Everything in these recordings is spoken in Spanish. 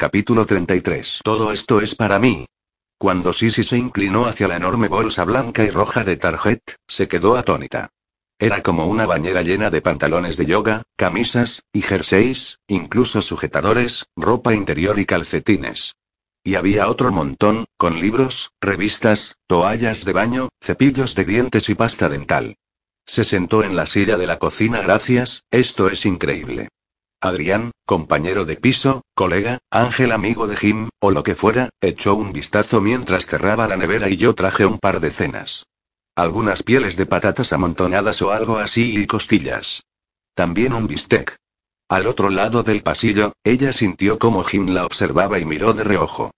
Capítulo 33. Todo esto es para mí. Cuando Sisi se inclinó hacia la enorme bolsa blanca y roja de Target, se quedó atónita. Era como una bañera llena de pantalones de yoga, camisas, y jerseys, incluso sujetadores, ropa interior y calcetines. Y había otro montón, con libros, revistas, toallas de baño, cepillos de dientes y pasta dental. Se sentó en la silla de la cocina. Gracias, esto es increíble. Adrián, compañero de piso, colega, Ángel amigo de Jim, o lo que fuera, echó un vistazo mientras cerraba la nevera y yo traje un par de cenas. Algunas pieles de patatas amontonadas o algo así y costillas. También un bistec. Al otro lado del pasillo, ella sintió como Jim la observaba y miró de reojo.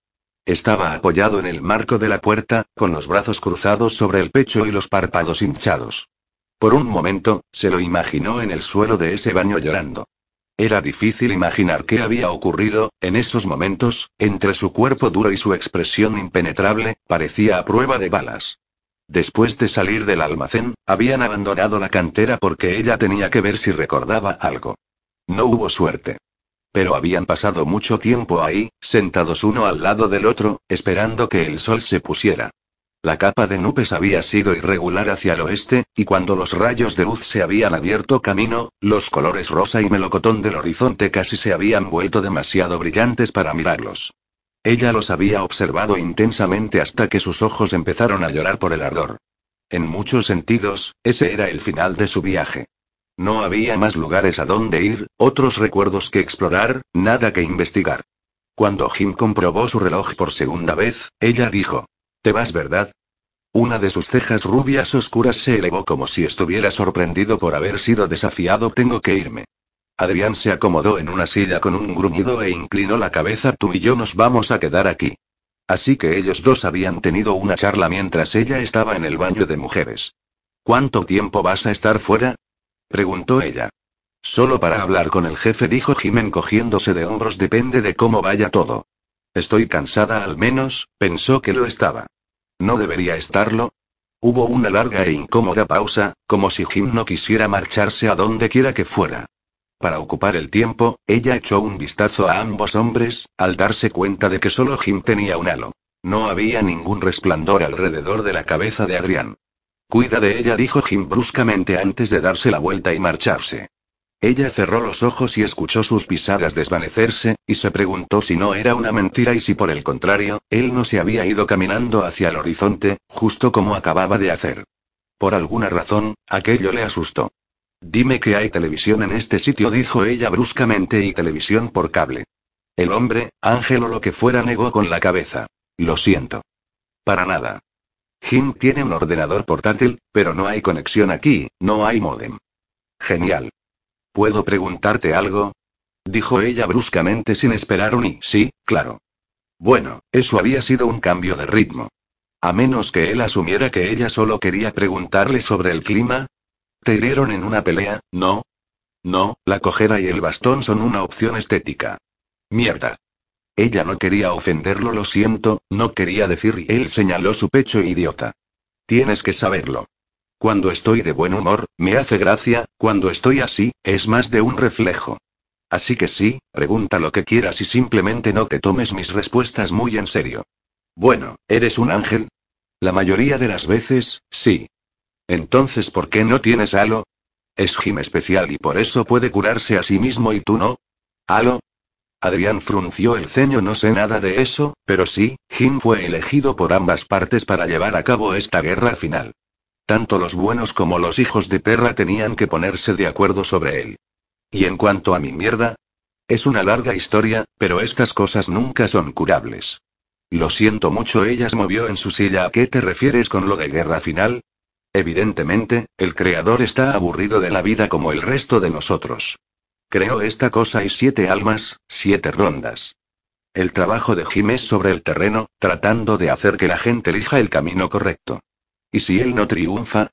Estaba apoyado en el marco de la puerta, con los brazos cruzados sobre el pecho y los párpados hinchados. Por un momento, se lo imaginó en el suelo de ese baño llorando. Era difícil imaginar qué había ocurrido, en esos momentos, entre su cuerpo duro y su expresión impenetrable, parecía a prueba de balas. Después de salir del almacén, habían abandonado la cantera porque ella tenía que ver si recordaba algo. No hubo suerte. Pero habían pasado mucho tiempo ahí, sentados uno al lado del otro, esperando que el sol se pusiera. La capa de nubes había sido irregular hacia el oeste, y cuando los rayos de luz se habían abierto camino, los colores rosa y melocotón del horizonte casi se habían vuelto demasiado brillantes para mirarlos. Ella los había observado intensamente hasta que sus ojos empezaron a llorar por el ardor. En muchos sentidos, ese era el final de su viaje. No había más lugares a donde ir, otros recuerdos que explorar, nada que investigar. Cuando Jim comprobó su reloj por segunda vez, ella dijo, ¿Te vas, verdad? Una de sus cejas rubias oscuras se elevó como si estuviera sorprendido por haber sido desafiado. Tengo que irme. Adrián se acomodó en una silla con un gruñido e inclinó la cabeza. Tú y yo nos vamos a quedar aquí. Así que ellos dos habían tenido una charla mientras ella estaba en el baño de mujeres. ¿Cuánto tiempo vas a estar fuera? preguntó ella. Solo para hablar con el jefe, dijo Jimen cogiéndose de hombros. Depende de cómo vaya todo. Estoy cansada al menos, pensó que lo estaba. ¿No debería estarlo? Hubo una larga e incómoda pausa, como si Jim no quisiera marcharse a donde quiera que fuera. Para ocupar el tiempo, ella echó un vistazo a ambos hombres, al darse cuenta de que solo Jim tenía un halo. No había ningún resplandor alrededor de la cabeza de Adrián. Cuida de ella, dijo Jim bruscamente antes de darse la vuelta y marcharse. Ella cerró los ojos y escuchó sus pisadas desvanecerse, y se preguntó si no era una mentira y si por el contrario, él no se había ido caminando hacia el horizonte, justo como acababa de hacer. Por alguna razón, aquello le asustó. Dime que hay televisión en este sitio, dijo ella bruscamente, y televisión por cable. El hombre, Ángel o lo que fuera, negó con la cabeza. Lo siento. Para nada. Jim tiene un ordenador portátil, pero no hay conexión aquí, no hay modem. Genial. ¿Puedo preguntarte algo? Dijo ella bruscamente sin esperar un y. Sí, claro. Bueno, eso había sido un cambio de ritmo. A menos que él asumiera que ella solo quería preguntarle sobre el clima. ¿Te hirieron en una pelea? No. No, la cojera y el bastón son una opción estética. Mierda. Ella no quería ofenderlo, lo siento, no quería decir y él señaló su pecho idiota. Tienes que saberlo. Cuando estoy de buen humor, me hace gracia, cuando estoy así, es más de un reflejo. Así que sí, pregunta lo que quieras y simplemente no te tomes mis respuestas muy en serio. Bueno, ¿eres un ángel? La mayoría de las veces, sí. Entonces, ¿por qué no tienes halo? Es Jim especial y por eso puede curarse a sí mismo y tú no. ¿Halo? Adrián frunció el ceño, no sé nada de eso, pero sí, Jim fue elegido por ambas partes para llevar a cabo esta guerra final. Tanto los buenos como los hijos de perra tenían que ponerse de acuerdo sobre él. Y en cuanto a mi mierda, es una larga historia, pero estas cosas nunca son curables. Lo siento mucho, ella se movió en su silla. ¿A qué te refieres con lo de guerra final? Evidentemente, el creador está aburrido de la vida como el resto de nosotros. Creó esta cosa y siete almas, siete rondas. El trabajo de Jim es sobre el terreno, tratando de hacer que la gente elija el camino correcto. ¿Y si él no triunfa?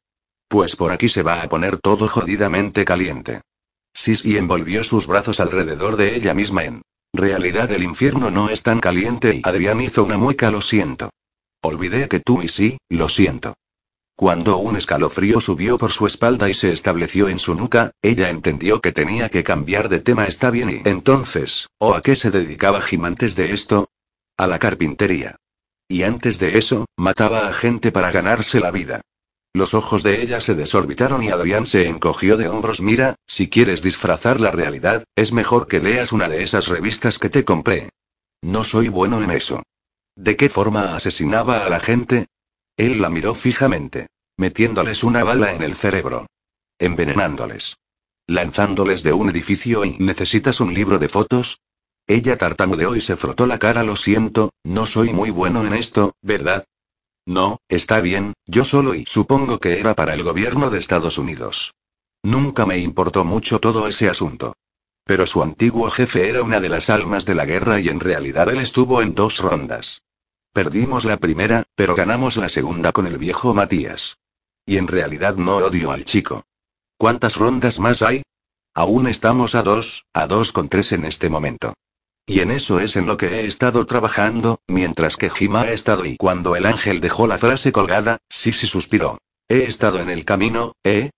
Pues por aquí se va a poner todo jodidamente caliente. Sisi envolvió sus brazos alrededor de ella misma en realidad el infierno no es tan caliente y Adrián hizo una mueca lo siento. Olvidé que tú y sí, lo siento. Cuando un escalofrío subió por su espalda y se estableció en su nuca, ella entendió que tenía que cambiar de tema. Está bien y entonces, ¿o a qué se dedicaba Jim antes de esto? A la carpintería. Y antes de eso, mataba a gente para ganarse la vida. Los ojos de ella se desorbitaron y Adrián se encogió de hombros. Mira, si quieres disfrazar la realidad, es mejor que leas una de esas revistas que te compré. No soy bueno en eso. ¿De qué forma asesinaba a la gente? Él la miró fijamente, metiéndoles una bala en el cerebro, envenenándoles, lanzándoles de un edificio y ¿necesitas un libro de fotos? Ella tartamudeó y se frotó la cara. Lo siento, no soy muy bueno en esto, ¿verdad? No, está bien, yo solo y supongo que era para el gobierno de Estados Unidos. Nunca me importó mucho todo ese asunto. Pero su antiguo jefe era una de las almas de la guerra y en realidad él estuvo en dos rondas. Perdimos la primera, pero ganamos la segunda con el viejo Matías. Y en realidad no odio al chico. ¿Cuántas rondas más hay? Aún estamos a dos, a dos con tres en este momento. Y en eso es en lo que he estado trabajando, mientras que Jim ha estado y cuando el ángel dejó la frase colgada, Sisi suspiró. He estado en el camino, ¿eh?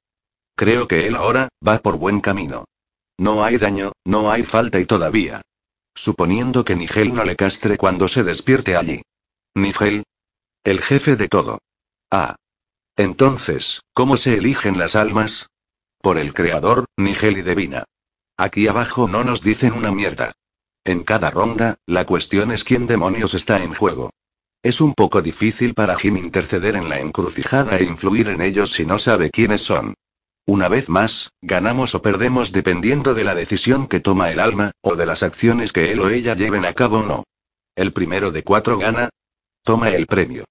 Creo que él ahora, va por buen camino. No hay daño, no hay falta y todavía. Suponiendo que Nigel no le castre cuando se despierte allí. Nigel. El jefe de todo. Ah. Entonces, ¿cómo se eligen las almas? Por el creador, Nigel y Devina. Aquí abajo no nos dicen una mierda. En cada ronda, la cuestión es quién demonios está en juego. Es un poco difícil para Jim interceder en la encrucijada e influir en ellos si no sabe quiénes son. Una vez más, ganamos o perdemos dependiendo de la decisión que toma el alma, o de las acciones que él o ella lleven a cabo o no. El primero de cuatro gana, Toma el premio.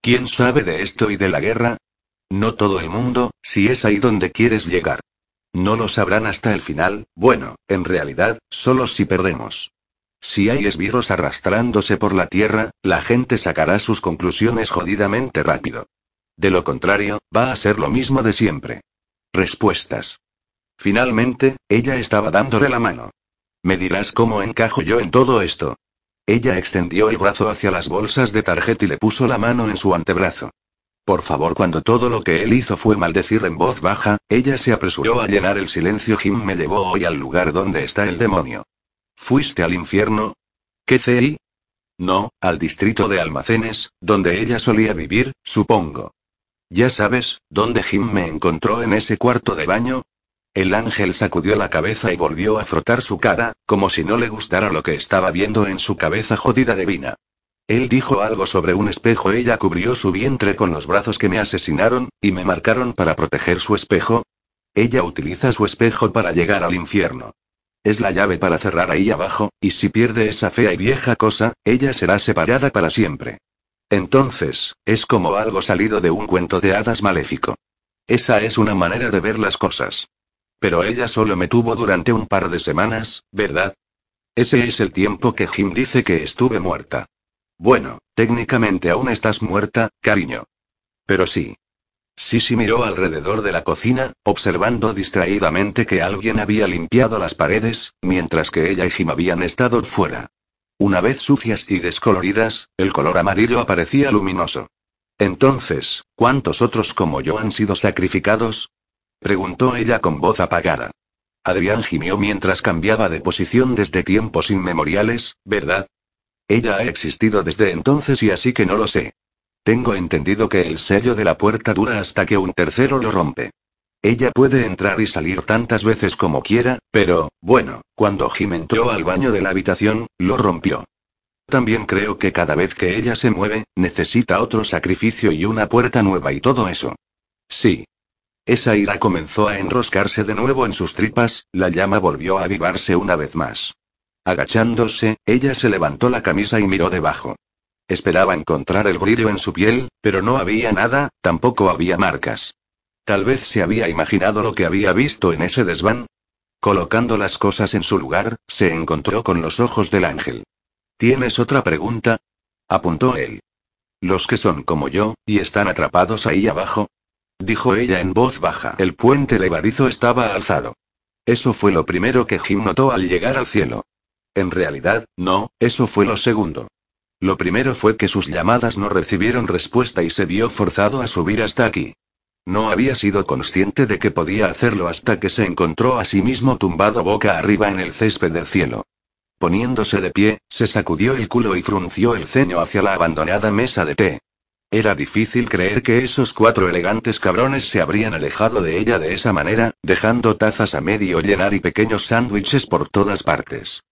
¿Quién sabe de esto y de la guerra? No todo el mundo, si es ahí donde quieres llegar. No lo sabrán hasta el final, bueno, en realidad, solo si perdemos. Si hay esbirros arrastrándose por la tierra, la gente sacará sus conclusiones jodidamente rápido. De lo contrario, va a ser lo mismo de siempre. Respuestas. Finalmente, ella estaba dándole la mano. Me dirás cómo encajo yo en todo esto. Ella extendió el brazo hacia las bolsas de tarjeta y le puso la mano en su antebrazo. Por favor, cuando todo lo que él hizo fue maldecir en voz baja, ella se apresuró a llenar el silencio. Jim me llevó hoy al lugar donde está el demonio. ¿Fuiste al infierno? ¿Qué CI? No, al distrito de almacenes, donde ella solía vivir, supongo. Ya sabes, ¿dónde Jim me encontró en ese cuarto de baño? El ángel sacudió la cabeza y volvió a frotar su cara, como si no le gustara lo que estaba viendo en su cabeza jodida divina. Él dijo algo sobre un espejo. Ella cubrió su vientre con los brazos que me asesinaron, y me marcaron para proteger su espejo. Ella utiliza su espejo para llegar al infierno. Es la llave para cerrar ahí abajo, y si pierde esa fea y vieja cosa, ella será separada para siempre. Entonces, es como algo salido de un cuento de hadas maléfico. Esa es una manera de ver las cosas. Pero ella solo me tuvo durante un par de semanas, ¿verdad? Ese es el tiempo que Jim dice que estuve muerta. Bueno, técnicamente aún estás muerta, cariño. Pero sí. Sisi miró alrededor de la cocina, observando distraídamente que alguien había limpiado las paredes, mientras que ella y Jim habían estado fuera. Una vez sucias y descoloridas, el color amarillo aparecía luminoso. Entonces, ¿cuántos otros como yo han sido sacrificados? Preguntó ella con voz apagada. Adrián gimió mientras cambiaba de posición desde tiempos inmemoriales, ¿verdad? Ella ha existido desde entonces y así que no lo sé. Tengo entendido que el sello de la puerta dura hasta que un tercero lo rompe. Ella puede entrar y salir tantas veces como quiera, pero, bueno, cuando Jim entró al baño de la habitación, lo rompió. También creo que cada vez que ella se mueve, necesita otro sacrificio y una puerta nueva y todo eso. Sí, esa ira comenzó a enroscarse de nuevo en sus tripas, la llama volvió a avivarse una vez más. Agachándose, ella se levantó la camisa y miró debajo. Esperaba encontrar el brillo en su piel, pero no había nada, tampoco había marcas. Tal vez se había imaginado lo que había visto en ese desván. Colocando las cosas en su lugar, se encontró con los ojos del ángel. ¿Tienes otra pregunta? apuntó él. Los que son como yo, y están atrapados ahí abajo, dijo ella en voz baja. El puente levadizo estaba alzado. Eso fue lo primero que Jim notó al llegar al cielo. En realidad, no, eso fue lo segundo. Lo primero fue que sus llamadas no recibieron respuesta y se vio forzado a subir hasta aquí. No había sido consciente de que podía hacerlo hasta que se encontró a sí mismo tumbado boca arriba en el césped del cielo. Poniéndose de pie, se sacudió el culo y frunció el ceño hacia la abandonada mesa de té. Era difícil creer que esos cuatro elegantes cabrones se habrían alejado de ella de esa manera, dejando tazas a medio llenar y pequeños sándwiches por todas partes.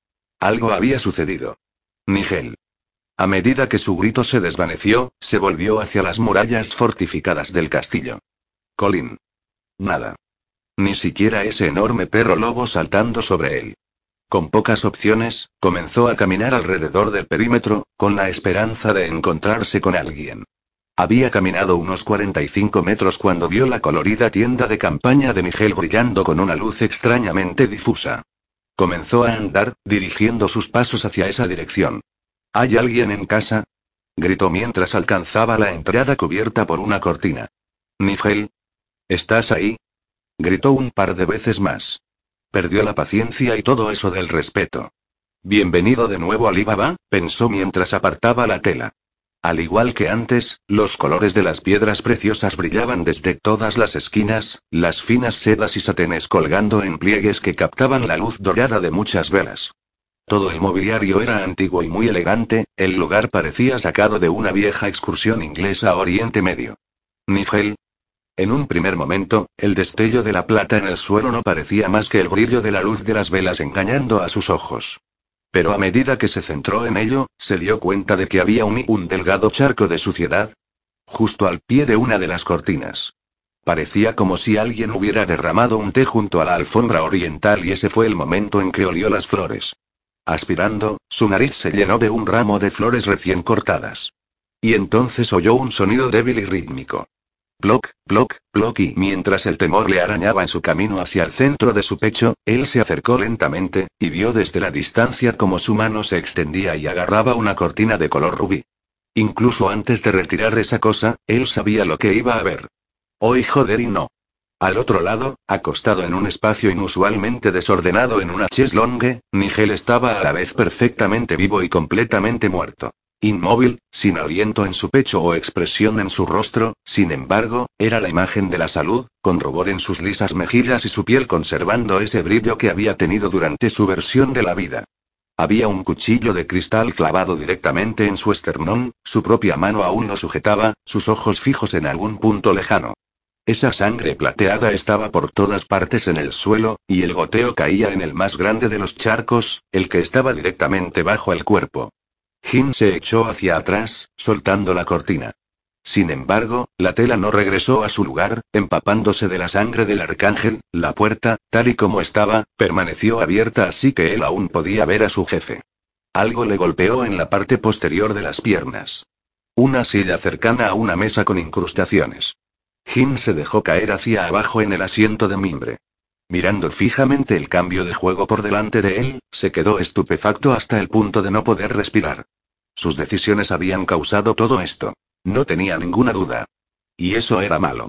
Algo había sucedido. Nigel. A medida que su grito se desvaneció, se volvió hacia las murallas fortificadas del castillo. Colin. Nada. Ni siquiera ese enorme perro lobo saltando sobre él. Con pocas opciones, comenzó a caminar alrededor del perímetro, con la esperanza de encontrarse con alguien. Había caminado unos 45 metros cuando vio la colorida tienda de campaña de Miguel brillando con una luz extrañamente difusa. Comenzó a andar, dirigiendo sus pasos hacia esa dirección. ¿Hay alguien en casa? gritó mientras alcanzaba la entrada cubierta por una cortina. Nigel, ¿Estás ahí? Gritó un par de veces más. Perdió la paciencia y todo eso del respeto. Bienvenido de nuevo a Alibaba, pensó mientras apartaba la tela. Al igual que antes, los colores de las piedras preciosas brillaban desde todas las esquinas, las finas sedas y satenes colgando en pliegues que captaban la luz dorada de muchas velas. Todo el mobiliario era antiguo y muy elegante, el lugar parecía sacado de una vieja excursión inglesa a Oriente Medio. Nigel, en un primer momento, el destello de la plata en el suelo no parecía más que el brillo de la luz de las velas engañando a sus ojos. Pero a medida que se centró en ello, se dio cuenta de que había un, delgado charco de suciedad. Justo al pie de una de las cortinas. Parecía como si alguien hubiera derramado un té junto a la alfombra oriental y ese fue el momento en que olió las flores. Aspirando, su nariz se llenó de un ramo de flores recién cortadas. Y entonces oyó un sonido débil y rítmico. Block, block, block y mientras el temor le arañaba en su camino hacia el centro de su pecho, él se acercó lentamente, y vio desde la distancia como su mano se extendía y agarraba una cortina de color rubí. Incluso antes de retirar esa cosa, él sabía lo que iba a ver. Oh joder y no. Al otro lado, acostado en un espacio inusualmente desordenado en una cheslongue, Nigel estaba a la vez perfectamente vivo y completamente muerto. Inmóvil, sin aliento en su pecho o expresión en su rostro, sin embargo, era la imagen de la salud, con rubor en sus lisas mejillas y su piel conservando ese brillo que había tenido durante su versión de la vida. Había un cuchillo de cristal clavado directamente en su esternón, su propia mano aún lo sujetaba, sus ojos fijos en algún punto lejano. Esa sangre plateada estaba por todas partes en el suelo, y el goteo caía en el más grande de los charcos, el que estaba directamente bajo el cuerpo. Jin se echó hacia atrás, soltando la cortina. Sin embargo, la tela no regresó a su lugar, empapándose de la sangre del arcángel, la puerta, tal y como estaba, permaneció abierta así que él aún podía ver a su jefe. Algo le golpeó en la parte posterior de las piernas. Una silla cercana a una mesa con incrustaciones. Jin se dejó caer hacia abajo en el asiento de mimbre. Mirando fijamente el cambio de juego por delante de él, se quedó estupefacto hasta el punto de no poder respirar. Sus decisiones habían causado todo esto. No tenía ninguna duda. Y eso era malo.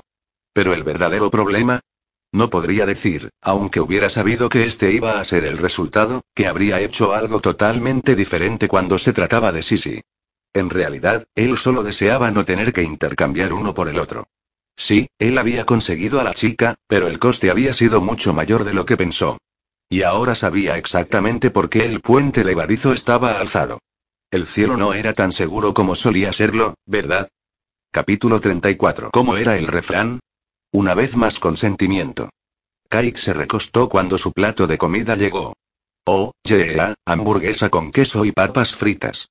Pero el verdadero problema, no podría decir, aunque hubiera sabido que este iba a ser el resultado, que habría hecho algo totalmente diferente cuando se trataba de Sisi. En realidad, él solo deseaba no tener que intercambiar uno por el otro. Sí, él había conseguido a la chica, pero el coste había sido mucho mayor de lo que pensó. Y ahora sabía exactamente por qué el puente levadizo estaba alzado. El cielo no era tan seguro como solía serlo, ¿verdad? Capítulo 34. ¿Cómo era el refrán? Una vez más con sentimiento. Kate se recostó cuando su plato de comida llegó. Oh, yeah, hamburguesa con queso y papas fritas.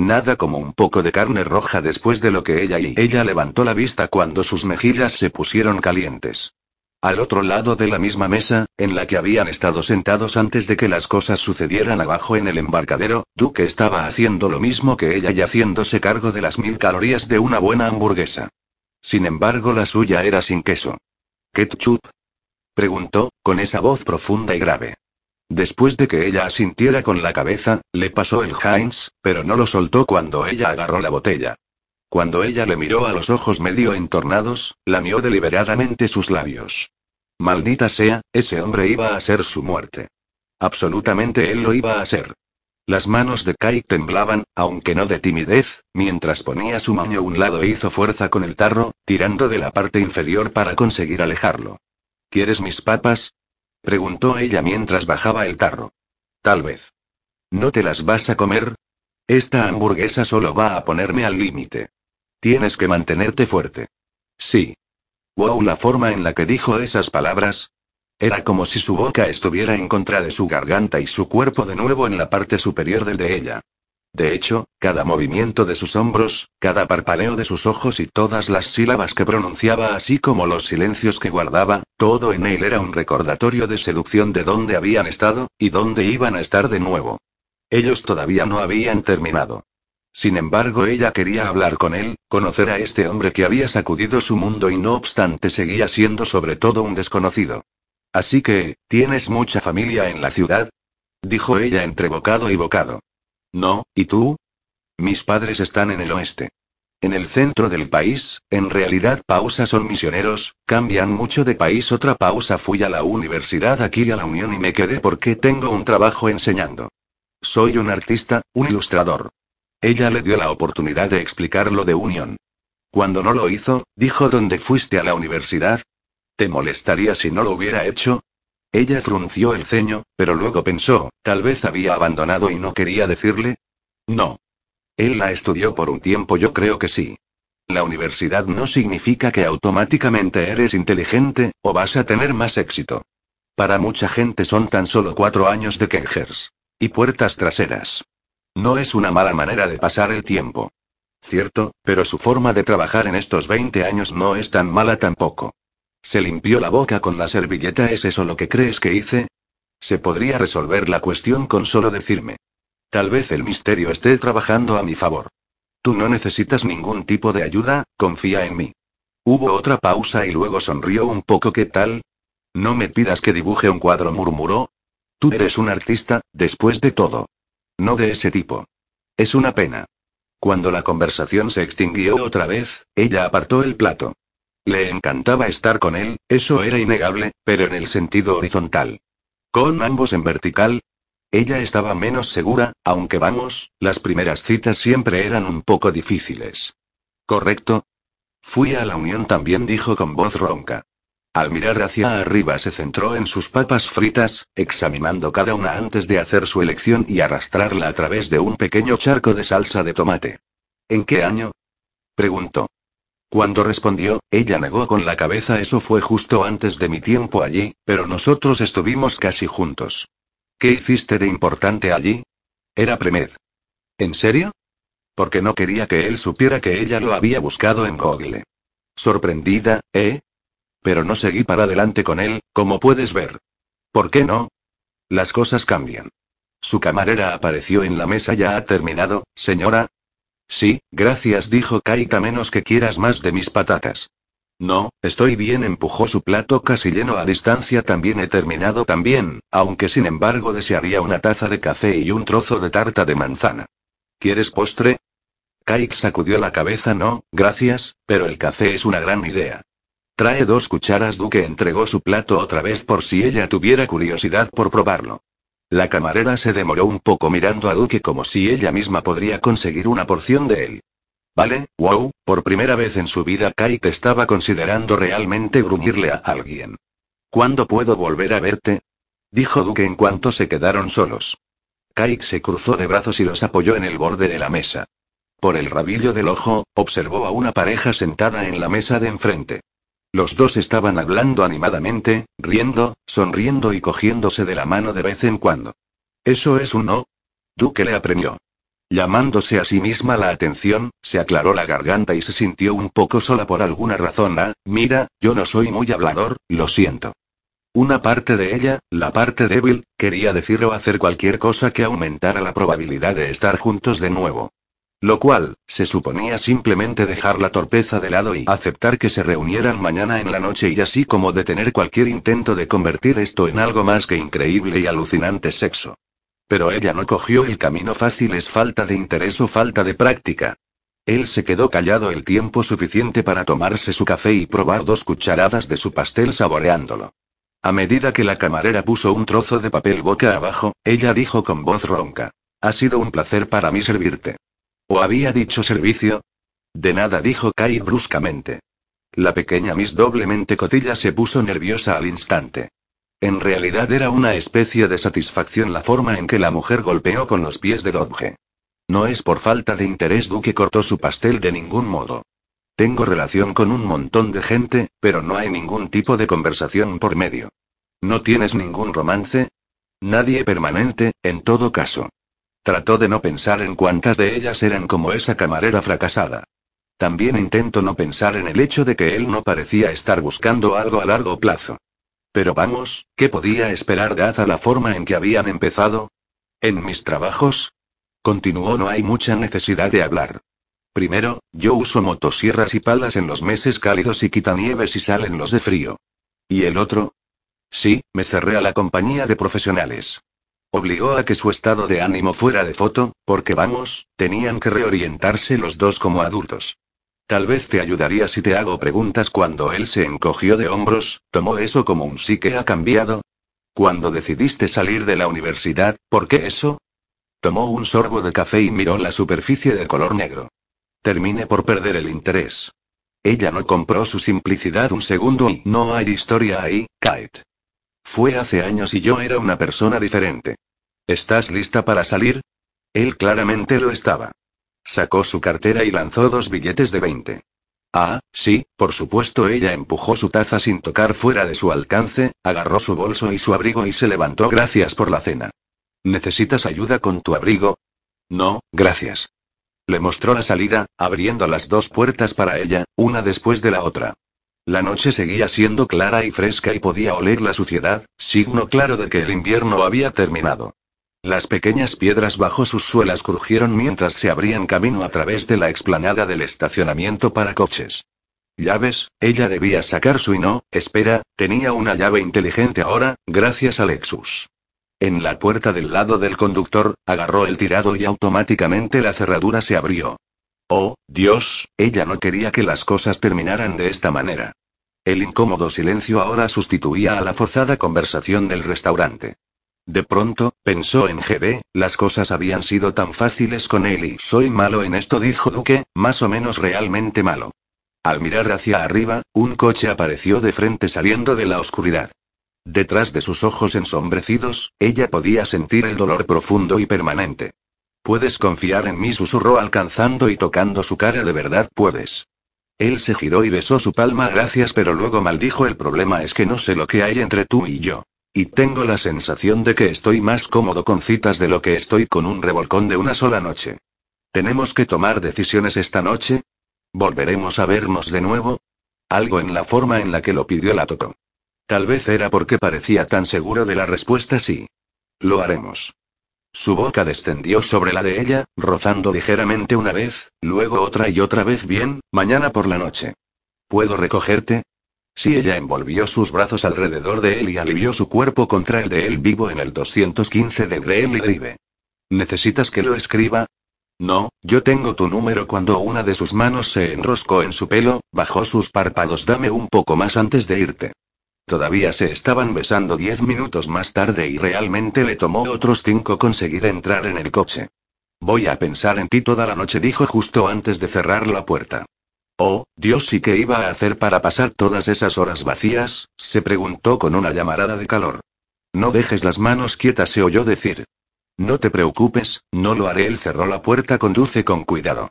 Nada como un poco de carne roja después de lo que ella y ella levantó la vista cuando sus mejillas se pusieron calientes. Al otro lado de la misma mesa, en la que habían estado sentados antes de que las cosas sucedieran abajo en el embarcadero, Duke estaba haciendo lo mismo que ella y haciéndose cargo de las mil calorías de una buena hamburguesa. Sin embargo, la suya era sin queso. ¿Ketchup? preguntó, con esa voz profunda y grave. Después de que ella asintiera con la cabeza, le pasó el Heinz, pero no lo soltó cuando ella agarró la botella. Cuando ella le miró a los ojos medio entornados, lamió deliberadamente sus labios. Maldita sea, ese hombre iba a ser su muerte. Absolutamente él lo iba a ser. Las manos de Kai temblaban, aunque no de timidez, mientras ponía su mano a un lado e hizo fuerza con el tarro, tirando de la parte inferior para conseguir alejarlo. ¿Quieres mis papas? Preguntó ella mientras bajaba el tarro. Tal vez. ¿No te las vas a comer? Esta hamburguesa solo va a ponerme al límite. Tienes que mantenerte fuerte. Sí. Wow, la forma en la que dijo esas palabras. Era como si su boca estuviera en contra de su garganta y su cuerpo de nuevo en la parte superior del de ella. De hecho, cada movimiento de sus hombros, cada parpaleo de sus ojos y todas las sílabas que pronunciaba, así como los silencios que guardaba, todo en él era un recordatorio de seducción de dónde habían estado, y dónde iban a estar de nuevo. Ellos todavía no habían terminado. Sin embargo, ella quería hablar con él, conocer a este hombre que había sacudido su mundo y no obstante seguía siendo sobre todo un desconocido. Así que, ¿tienes mucha familia en la ciudad? dijo ella entre bocado y bocado. No, ¿y tú? Mis padres están en el oeste. En el centro del país, en realidad pausa son misioneros, cambian mucho de país. Otra pausa fui a la universidad aquí a la Unión y me quedé porque tengo un trabajo enseñando. Soy un artista, un ilustrador. Ella le dio la oportunidad de explicar lo de Unión. Cuando no lo hizo, dijo ¿Dónde fuiste a la universidad? ¿Te molestaría si no lo hubiera hecho? Ella frunció el ceño, pero luego pensó, tal vez había abandonado y no quería decirle. No. Él la estudió por un tiempo, yo creo que sí. La universidad no significa que automáticamente eres inteligente, o vas a tener más éxito. Para mucha gente son tan solo cuatro años de quejers. Y puertas traseras. No es una mala manera de pasar el tiempo. Cierto, pero su forma de trabajar en estos 20 años no es tan mala tampoco. Se limpió la boca con la servilleta. ¿Es eso lo que crees que hice? Se podría resolver la cuestión con solo decirme. Tal vez el misterio esté trabajando a mi favor. Tú no necesitas ningún tipo de ayuda, confía en mí. Hubo otra pausa y luego sonrió un poco. ¿Qué tal? No me pidas que dibuje un cuadro, murmuró, Tú eres un artista, después de todo. No de ese tipo. Es una pena. Cuando la conversación se extinguió otra vez, ella apartó el plato. Le encantaba estar con él, eso era innegable, pero en el sentido horizontal. Con ambos en vertical. Ella estaba menos segura, aunque vamos, las primeras citas siempre eran un poco difíciles. ¿Correcto? Fui a la unión también dijo con voz ronca. Al mirar hacia arriba se centró en sus papas fritas, examinando cada una antes de hacer su elección y arrastrarla a través de un pequeño charco de salsa de tomate. ¿En qué año? preguntó. Cuando respondió, ella negó con la cabeza eso fue justo antes de mi tiempo allí, pero nosotros estuvimos casi juntos. ¿Qué hiciste de importante allí? Era Premed. ¿En serio? Porque no quería que él supiera que ella lo había buscado en Google. Sorprendida, ¿eh? Pero no seguí para adelante con él, como puedes ver. ¿Por qué no? Las cosas cambian. Su camarera apareció en la mesa. ¿Ya ha terminado, señora? Sí, gracias, dijo Kaita, menos que quieras más de mis patatas. No, estoy bien, empujó su plato casi lleno a distancia. También he terminado también, aunque sin embargo desearía una taza de café y un trozo de tarta de manzana. ¿Quieres postre? Kate sacudió la cabeza. No, gracias, pero el café es una gran idea. Trae dos cucharas. Duque entregó su plato otra vez por si ella tuviera curiosidad por probarlo. La camarera se demoró un poco mirando a Duque como si ella misma podría conseguir una porción de él. Vale, wow, por primera vez en su vida Kate estaba considerando realmente gruñirle a alguien. ¿Cuándo puedo volver a verte? dijo Duque en cuanto se quedaron solos. Kate se cruzó de brazos y los apoyó en el borde de la mesa. Por el rabillo del ojo, observó a una pareja sentada en la mesa de enfrente. Los dos estaban hablando animadamente, riendo, sonriendo y cogiéndose de la mano de vez en cuando. ¿Eso es un no? Duque le apremió. Llamándose a sí misma la atención, se aclaró la garganta y se sintió un poco sola por alguna razón. Ah, mira, yo no soy muy hablador, lo siento. Una parte de ella, la parte débil, quería decir o hacer cualquier cosa que aumentara la probabilidad de estar juntos de nuevo. Lo cual, se suponía simplemente dejar la torpeza de lado y aceptar que se reunieran mañana en la noche y así como detener cualquier intento de convertir esto en algo más que increíble y alucinante sexo. Pero ella no cogió el camino fácil, es falta de interés o falta de práctica. Él se quedó callado el tiempo suficiente para tomarse su café y probar dos cucharadas de su pastel saboreándolo. A medida que la camarera puso un trozo de papel boca abajo, ella dijo con voz ronca. Ha sido un placer para mí servirte. ¿O había dicho servicio? De nada, dijo Kai bruscamente. La pequeña Miss doblemente cotilla se puso nerviosa al instante. En realidad era una especie de satisfacción la forma en que la mujer golpeó con los pies de Dodge. No es por falta de interés Duque cortó su pastel de ningún modo. Tengo relación con un montón de gente, pero no hay ningún tipo de conversación por medio. ¿No tienes ningún romance? Nadie permanente, en todo caso. Trató de no pensar en cuántas de ellas eran como esa camarera fracasada. También intento no pensar en el hecho de que él no parecía estar buscando algo a largo plazo. Pero vamos, ¿qué podía esperar dada la forma en que habían empezado? En mis trabajos, continuó, no hay mucha necesidad de hablar. Primero, yo uso motosierras y palas en los meses cálidos y quitanieves y salen los de frío. ¿Y el otro? Sí, me cerré a la compañía de profesionales. Obligó a que su estado de ánimo fuera de foto, porque vamos, tenían que reorientarse los dos como adultos. Tal vez te ayudaría si te hago preguntas cuando él se encogió de hombros, tomó eso como un sí que ha cambiado. Cuando decidiste salir de la universidad, ¿por qué eso? Tomó un sorbo de café y miró la superficie de color negro. Terminé por perder el interés. Ella no compró su simplicidad un segundo y no hay historia ahí, Kate. Fue hace años y yo era una persona diferente. ¿Estás lista para salir? Él claramente lo estaba. Sacó su cartera y lanzó dos billetes de 20. Ah, sí, por supuesto, ella empujó su taza sin tocar fuera de su alcance, agarró su bolso y su abrigo y se levantó. Gracias por la cena. ¿Necesitas ayuda con tu abrigo? No, gracias. Le mostró la salida, abriendo las dos puertas para ella, una después de la otra. La noche seguía siendo clara y fresca y podía oler la suciedad, signo claro de que el invierno había terminado. Las pequeñas piedras bajo sus suelas crujieron mientras se abrían camino a través de la explanada del estacionamiento para coches. Llaves, ella debía sacar su y no, espera, tenía una llave inteligente ahora, gracias a Lexus. En la puerta del lado del conductor, agarró el tirado y automáticamente la cerradura se abrió. Oh, Dios, ella no quería que las cosas terminaran de esta manera. El incómodo silencio ahora sustituía a la forzada conversación del restaurante. De pronto, pensó en GB, las cosas habían sido tan fáciles con él y soy malo en esto, dijo Duque, más o menos realmente malo. Al mirar hacia arriba, un coche apareció de frente saliendo de la oscuridad. Detrás de sus ojos ensombrecidos, ella podía sentir el dolor profundo y permanente. Puedes confiar en mí, susurró alcanzando y tocando su cara, de verdad puedes. Él se giró y besó su palma, gracias, pero luego maldijo, el problema es que no sé lo que hay entre tú y yo. Y tengo la sensación de que estoy más cómodo con citas de lo que estoy con un revolcón de una sola noche. ¿Tenemos que tomar decisiones esta noche? ¿Volveremos a vernos de nuevo? Algo en la forma en la que lo pidió la tocó. Tal vez era porque parecía tan seguro de la respuesta sí. Lo haremos. Su boca descendió sobre la de ella, rozando ligeramente una vez, luego otra y otra vez bien, mañana por la noche. ¿Puedo recogerte? Si ella envolvió sus brazos alrededor de él y alivió su cuerpo contra el de él vivo en el 215 de Greeley Drive. ¿Necesitas que lo escriba? No, yo tengo tu número cuando una de sus manos se enroscó en su pelo, bajó sus párpados. Dame un poco más antes de irte. Todavía se estaban besando diez minutos más tarde y realmente le tomó otros cinco conseguir entrar en el coche. Voy a pensar en ti toda la noche, dijo justo antes de cerrar la puerta. Oh, Dios, ¿y qué iba a hacer para pasar todas esas horas vacías? se preguntó con una llamarada de calor. No dejes las manos quietas, se oyó decir. No te preocupes, no lo haré. Él cerró la puerta, conduce con cuidado.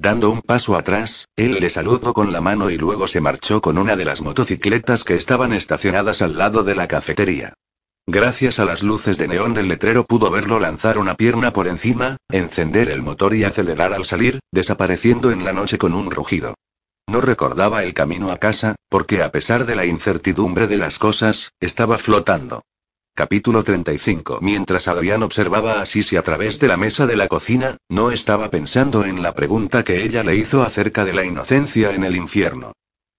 Dando un paso atrás, él le saludó con la mano y luego se marchó con una de las motocicletas que estaban estacionadas al lado de la cafetería. Gracias a las luces de neón del letrero pudo verlo lanzar una pierna por encima, encender el motor y acelerar al salir, desapareciendo en la noche con un rugido. No recordaba el camino a casa, porque a pesar de la incertidumbre de las cosas, estaba flotando. Capítulo 35 Mientras Adrián observaba a Sisi a través de la mesa de la cocina, no estaba pensando en la pregunta que ella le hizo acerca de la inocencia en el infierno.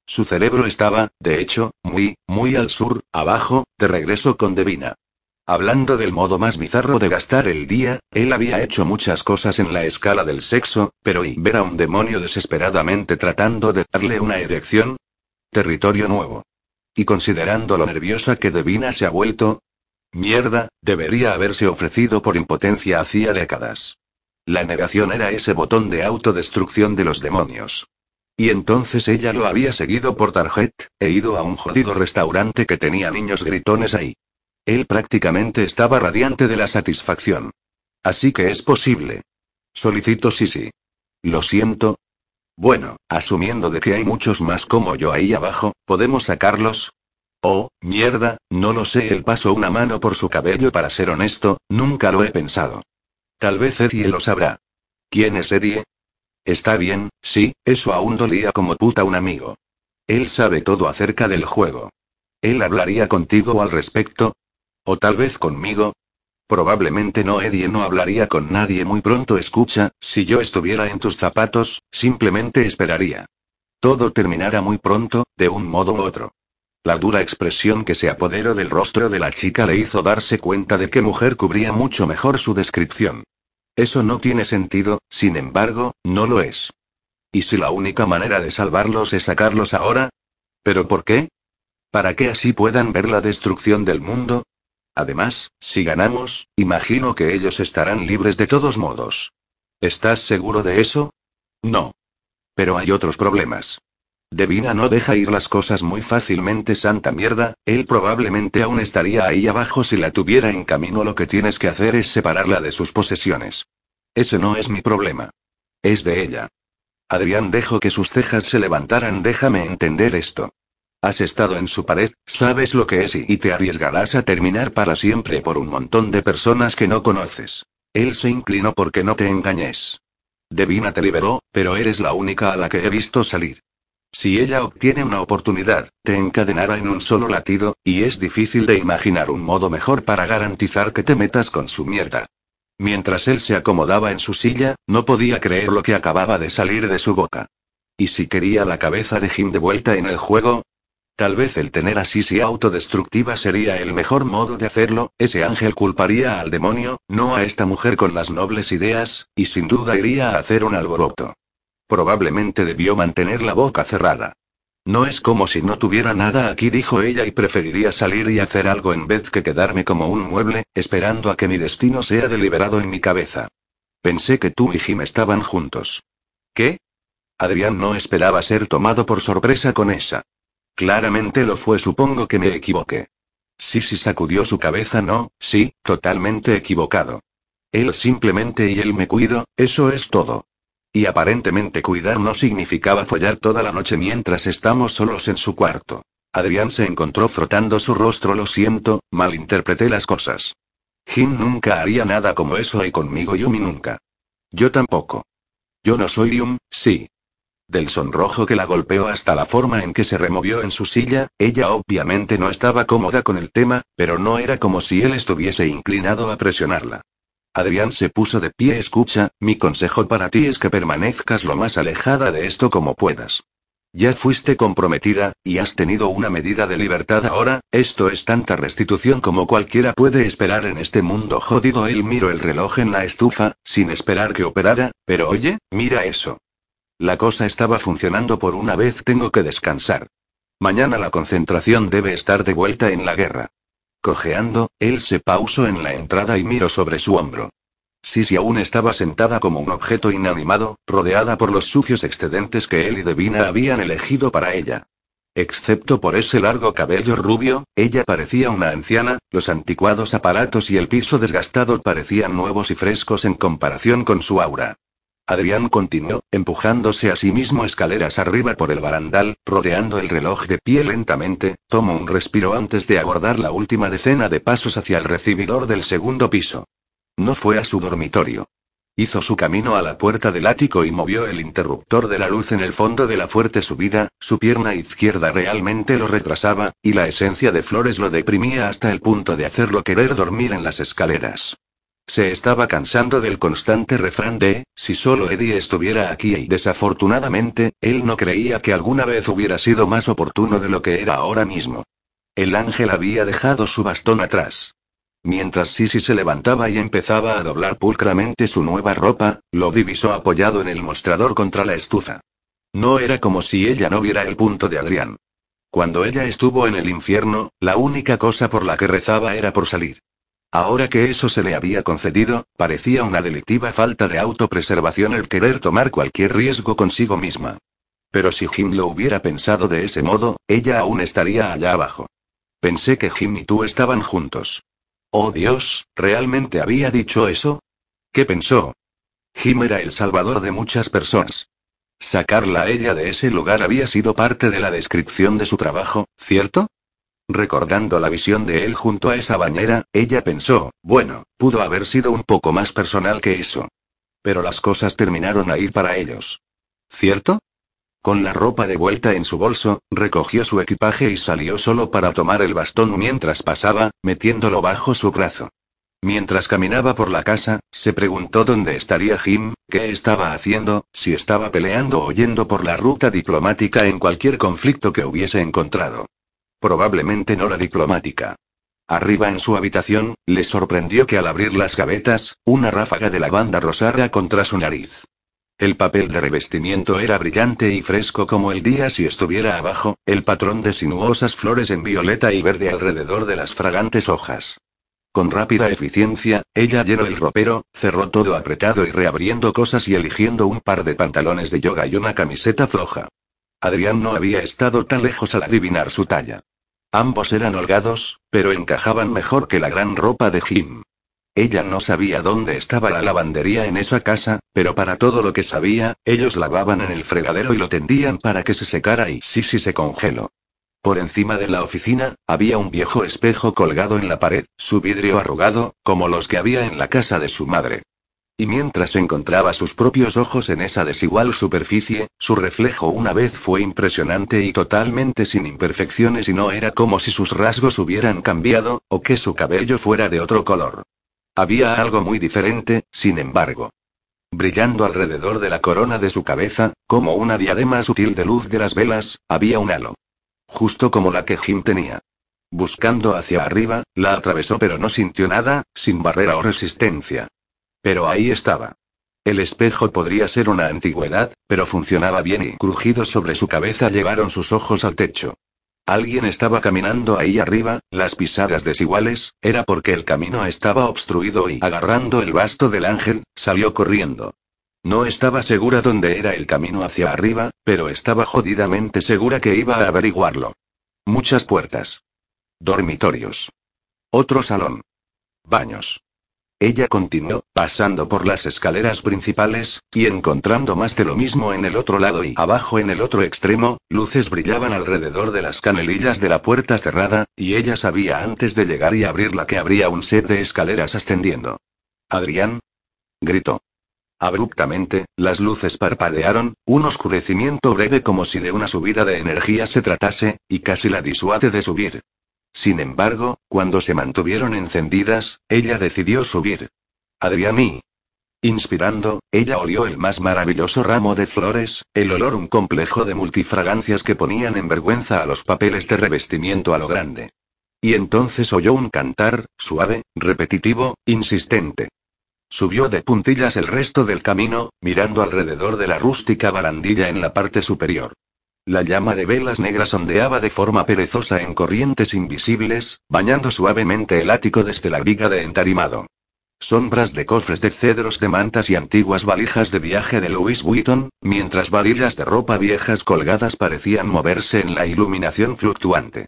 Su cerebro estaba, de hecho, muy, muy al sur, abajo, de regreso con Devina. Hablando del modo más bizarro de gastar el día, él había hecho muchas cosas en la escala del sexo, pero ¿y ver a un demonio desesperadamente tratando de darle una erección? Territorio nuevo. Y considerando lo nerviosa que Devina se ha vuelto, mierda, debería haberse ofrecido por impotencia hacía décadas. La negación era ese botón de autodestrucción de los demonios. Y entonces ella lo había seguido por Target, e ido a un jodido restaurante que tenía niños gritones ahí. Él prácticamente estaba radiante de la satisfacción. Así que es posible. Solicito sí sí. Lo siento. Bueno, asumiendo de que hay muchos más como yo ahí abajo, ¿podemos sacarlos? Oh, mierda, no lo sé. Él pasó una mano por su cabello para ser honesto, nunca lo he pensado. Tal vez Eddie lo sabrá. ¿Quién es Eddie? Está bien, sí, eso aún dolía como puta un amigo. Él sabe todo acerca del juego. ¿Él hablaría contigo al respecto? ¿O tal vez conmigo? Probablemente no, Eddie no hablaría con nadie muy pronto. Escucha, si yo estuviera en tus zapatos, simplemente esperaría. Todo terminará muy pronto, de un modo u otro. La dura expresión que se apoderó del rostro de la chica le hizo darse cuenta de que mujer cubría mucho mejor su descripción. Eso no tiene sentido, sin embargo, no lo es. ¿Y si la única manera de salvarlos es sacarlos ahora? ¿Pero por qué? ¿Para que así puedan ver la destrucción del mundo? Además, si ganamos, imagino que ellos estarán libres de todos modos. ¿Estás seguro de eso? No. Pero hay otros problemas. Devina no deja ir las cosas muy fácilmente, santa mierda, él probablemente aún estaría ahí abajo si la tuviera en camino. Lo que tienes que hacer es separarla de sus posesiones. Ese no es mi problema. Es de ella. Adrián dejó que sus cejas se levantaran. Déjame entender esto. Has estado en su pared, sabes lo que es y te arriesgarás a terminar para siempre por un montón de personas que no conoces. Él se inclinó porque no te engañes. Devina te liberó, pero eres la única a la que he visto salir. Si ella obtiene una oportunidad, te encadenará en un solo latido, y es difícil de imaginar un modo mejor para garantizar que te metas con su mierda. Mientras él se acomodaba en su silla, no podía creer lo que acababa de salir de su boca. ¿Y si quería la cabeza de Jim de vuelta en el juego? Tal vez el tener a Sisi autodestructiva sería el mejor modo de hacerlo, ese ángel culparía al demonio, no a esta mujer con las nobles ideas, y sin duda iría a hacer un alboroto. Probablemente debió mantener la boca cerrada. No es como si no tuviera nada aquí, dijo ella, y preferiría salir y hacer algo en vez que quedarme como un mueble, esperando a que mi destino sea deliberado en mi cabeza. Pensé que tú y Jim estaban juntos. ¿Qué? Adrián no esperaba ser tomado por sorpresa con esa. Claramente lo fue, supongo que me equivoqué. Sí, sí sacudió su cabeza, no, sí, totalmente equivocado. Él simplemente y él me cuido, eso es todo. Y aparentemente cuidar no significaba follar toda la noche mientras estamos solos en su cuarto. Adrián se encontró frotando su rostro. Lo siento, malinterpreté las cosas. Jim nunca haría nada como eso y conmigo Yumi nunca. Yo tampoco. Yo no soy Yum, sí. Del sonrojo que la golpeó hasta la forma en que se removió en su silla, ella obviamente no estaba cómoda con el tema, pero no era como si él estuviese inclinado a presionarla. Adrián se puso de pie. Escucha, mi consejo para ti es que permanezcas lo más alejada de esto como puedas. Ya fuiste comprometida, y has tenido una medida de libertad ahora, esto es tanta restitución como cualquiera puede esperar en este mundo jodido. Él miró el reloj en la estufa, sin esperar que operara, pero oye, mira eso. La cosa estaba funcionando por una vez, tengo que descansar. Mañana la concentración debe estar de vuelta en la guerra. Cojeando, él se pausó en la entrada y miró sobre su hombro. Sisi aún estaba sentada como un objeto inanimado, rodeada por los sucios excedentes que él y Devina habían elegido para ella. Excepto por ese largo cabello rubio, ella parecía una anciana, los anticuados aparatos y el piso desgastado parecían nuevos y frescos en comparación con su aura. Adrián continuó, empujándose a sí mismo escaleras arriba por el barandal, rodeando el reloj de pie lentamente, tomó un respiro antes de abordar la última decena de pasos hacia el recibidor del segundo piso. No fue a su dormitorio. Hizo su camino a la puerta del ático y movió el interruptor de la luz en el fondo de la fuerte subida, su pierna izquierda realmente lo retrasaba, y la esencia de flores lo deprimía hasta el punto de hacerlo querer dormir en las escaleras. Se estaba cansando del constante refrán de, si solo Eddie estuviera aquí y desafortunadamente, él no creía que alguna vez hubiera sido más oportuno de lo que era ahora mismo. El ángel había dejado su bastón atrás. Mientras Sisi se levantaba y empezaba a doblar pulcramente su nueva ropa, lo divisó apoyado en el mostrador contra la estufa. No era como si ella no viera el punto de Adrián. Cuando ella estuvo en el infierno, la única cosa por la que rezaba era por salir. Ahora que eso se le había concedido, parecía una delictiva falta de autopreservación el querer tomar cualquier riesgo consigo misma. Pero si Jim lo hubiera pensado de ese modo, ella aún estaría allá abajo. Pensé que Jim y tú estaban juntos. Oh Dios, ¿realmente había dicho eso? ¿Qué pensó? Jim era el salvador de muchas personas. Sacarla a ella de ese lugar había sido parte de la descripción de su trabajo, ¿cierto? Recordando la visión de él junto a esa bañera, ella pensó, bueno, pudo haber sido un poco más personal que eso. Pero las cosas terminaron ahí para ellos. ¿Cierto? Con la ropa de vuelta en su bolso, recogió su equipaje y salió solo para tomar el bastón mientras pasaba, metiéndolo bajo su brazo. Mientras caminaba por la casa, se preguntó dónde estaría Jim, qué estaba haciendo, si estaba peleando o yendo por la ruta diplomática en cualquier conflicto que hubiese encontrado. Probablemente no la diplomática. Arriba en su habitación, le sorprendió que al abrir las gavetas, una ráfaga de lavanda rosara contra su nariz. El papel de revestimiento era brillante y fresco como el día si estuviera abajo, el patrón de sinuosas flores en violeta y verde alrededor de las fragantes hojas. Con rápida eficiencia, ella llenó el ropero, cerró todo apretado y reabriendo cosas y eligiendo un par de pantalones de yoga y una camiseta floja. Adrián no había estado tan lejos al adivinar su talla. Ambos eran holgados, pero encajaban mejor que la gran ropa de Jim. Ella no sabía dónde estaba la lavandería en esa casa, pero para todo lo que sabía, ellos lavaban en el fregadero y lo tendían para que se secara y sí sí se congeló. Por encima de la oficina, había un viejo espejo colgado en la pared, su vidrio arrugado, como los que había en la casa de su madre. Y mientras encontraba sus propios ojos en esa desigual superficie, su reflejo una vez fue impresionante y totalmente sin imperfecciones y no era como si sus rasgos hubieran cambiado, o que su cabello fuera de otro color. Había algo muy diferente, sin embargo. Brillando alrededor de la corona de su cabeza, como una diadema sutil de luz de las velas, había un halo. Justo como la que Jim tenía. Buscando hacia arriba, la atravesó pero no sintió nada, sin barrera o resistencia. Pero ahí estaba. El espejo podría ser una antigüedad, pero funcionaba bien y crujidos sobre su cabeza llevaron sus ojos al techo. Alguien estaba caminando ahí arriba, las pisadas desiguales, era porque el camino estaba obstruido y, agarrando el basto del ángel, salió corriendo. No estaba segura dónde era el camino hacia arriba, pero estaba jodidamente segura que iba a averiguarlo. Muchas puertas. Dormitorios. Otro salón. Baños. Ella continuó, pasando por las escaleras principales, y encontrando más de lo mismo en el otro lado y abajo en el otro extremo, luces brillaban alrededor de las canelillas de la puerta cerrada, y ella sabía antes de llegar y abrirla que habría un set de escaleras ascendiendo. Adrián. Gritó. Abruptamente, las luces parpadearon, un oscurecimiento breve como si de una subida de energía se tratase, y casi la disuade de subir. Sin embargo, cuando se mantuvieron encendidas, ella decidió subir. Adrián y... Inspirando, ella olió el más maravilloso ramo de flores, el olor un complejo de multifragancias que ponían en vergüenza a los papeles de revestimiento a lo grande. Y entonces oyó un cantar, suave, repetitivo, insistente. Subió de puntillas el resto del camino, mirando alrededor de la rústica barandilla en la parte superior. La llama de velas negras ondeaba de forma perezosa en corrientes invisibles, bañando suavemente el ático desde la viga de entarimado. Sombras de cofres de cedros de mantas y antiguas valijas de viaje de Louis Vuitton, mientras varillas de ropa viejas colgadas parecían moverse en la iluminación fluctuante.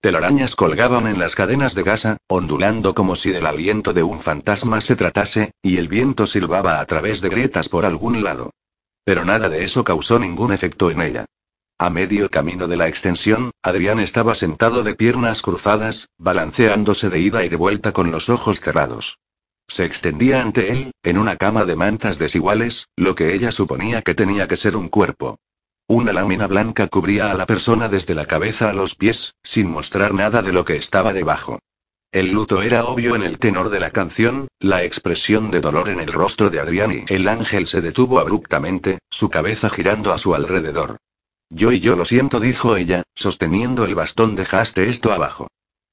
Telarañas colgaban en las cadenas de gasa, ondulando como si del aliento de un fantasma se tratase, y el viento silbaba a través de grietas por algún lado. Pero nada de eso causó ningún efecto en ella. A medio camino de la extensión, Adrián estaba sentado de piernas cruzadas, balanceándose de ida y de vuelta con los ojos cerrados. Se extendía ante él, en una cama de mantas desiguales, lo que ella suponía que tenía que ser un cuerpo. Una lámina blanca cubría a la persona desde la cabeza a los pies, sin mostrar nada de lo que estaba debajo. El luto era obvio en el tenor de la canción, la expresión de dolor en el rostro de Adrián y el ángel se detuvo abruptamente, su cabeza girando a su alrededor. Yo y yo lo siento, dijo ella, sosteniendo el bastón. Dejaste esto abajo.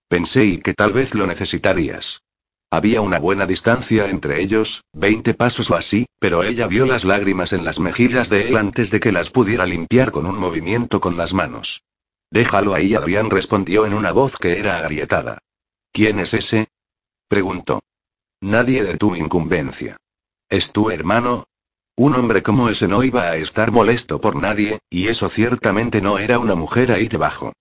Pensé y que tal vez lo necesitarías. Había una buena distancia entre ellos, veinte pasos o así, pero ella vio las lágrimas en las mejillas de él antes de que las pudiera limpiar con un movimiento con las manos. Déjalo ahí, Adrián respondió en una voz que era agrietada. ¿Quién es ese? preguntó. Nadie de tu incumbencia. ¿Es tu hermano? Un hombre como ese no iba a estar molesto por nadie, y eso ciertamente no era una mujer ahí debajo.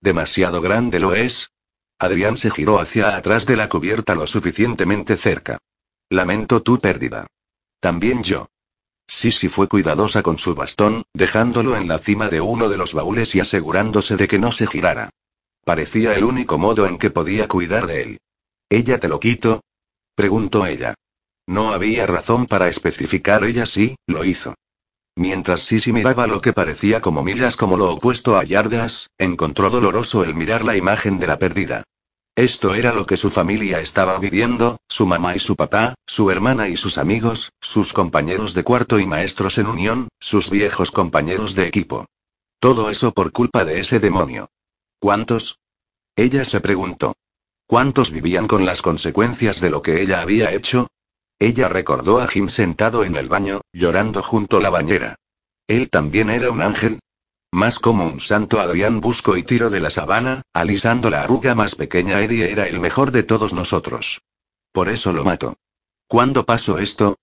¿Demasiado grande lo es? Adrián se giró hacia atrás de la cubierta lo suficientemente cerca. Lamento tu pérdida. También yo. Sisi fue cuidadosa con su bastón, dejándolo en la cima de uno de los baúles y asegurándose de que no se girara. Parecía el único modo en que podía cuidar de él. ¿Ella te lo quito? preguntó ella. No había razón para especificar, ella sí, lo hizo. Mientras Sisi miraba lo que parecía como millas como lo opuesto a yardas, encontró doloroso el mirar la imagen de la perdida. Esto era lo que su familia estaba viviendo, su mamá y su papá, su hermana y sus amigos, sus compañeros de cuarto y maestros en unión, sus viejos compañeros de equipo. Todo eso por culpa de ese demonio. ¿Cuántos? Ella se preguntó. ¿Cuántos vivían con las consecuencias de lo que ella había hecho? Ella recordó a Jim sentado en el baño, llorando junto a la bañera. Él también era un ángel, más como un santo Adrián busco y tiro de la sabana, alisando la arruga más pequeña Eddie era el mejor de todos nosotros. Por eso lo mato. ¿Cuándo pasó esto?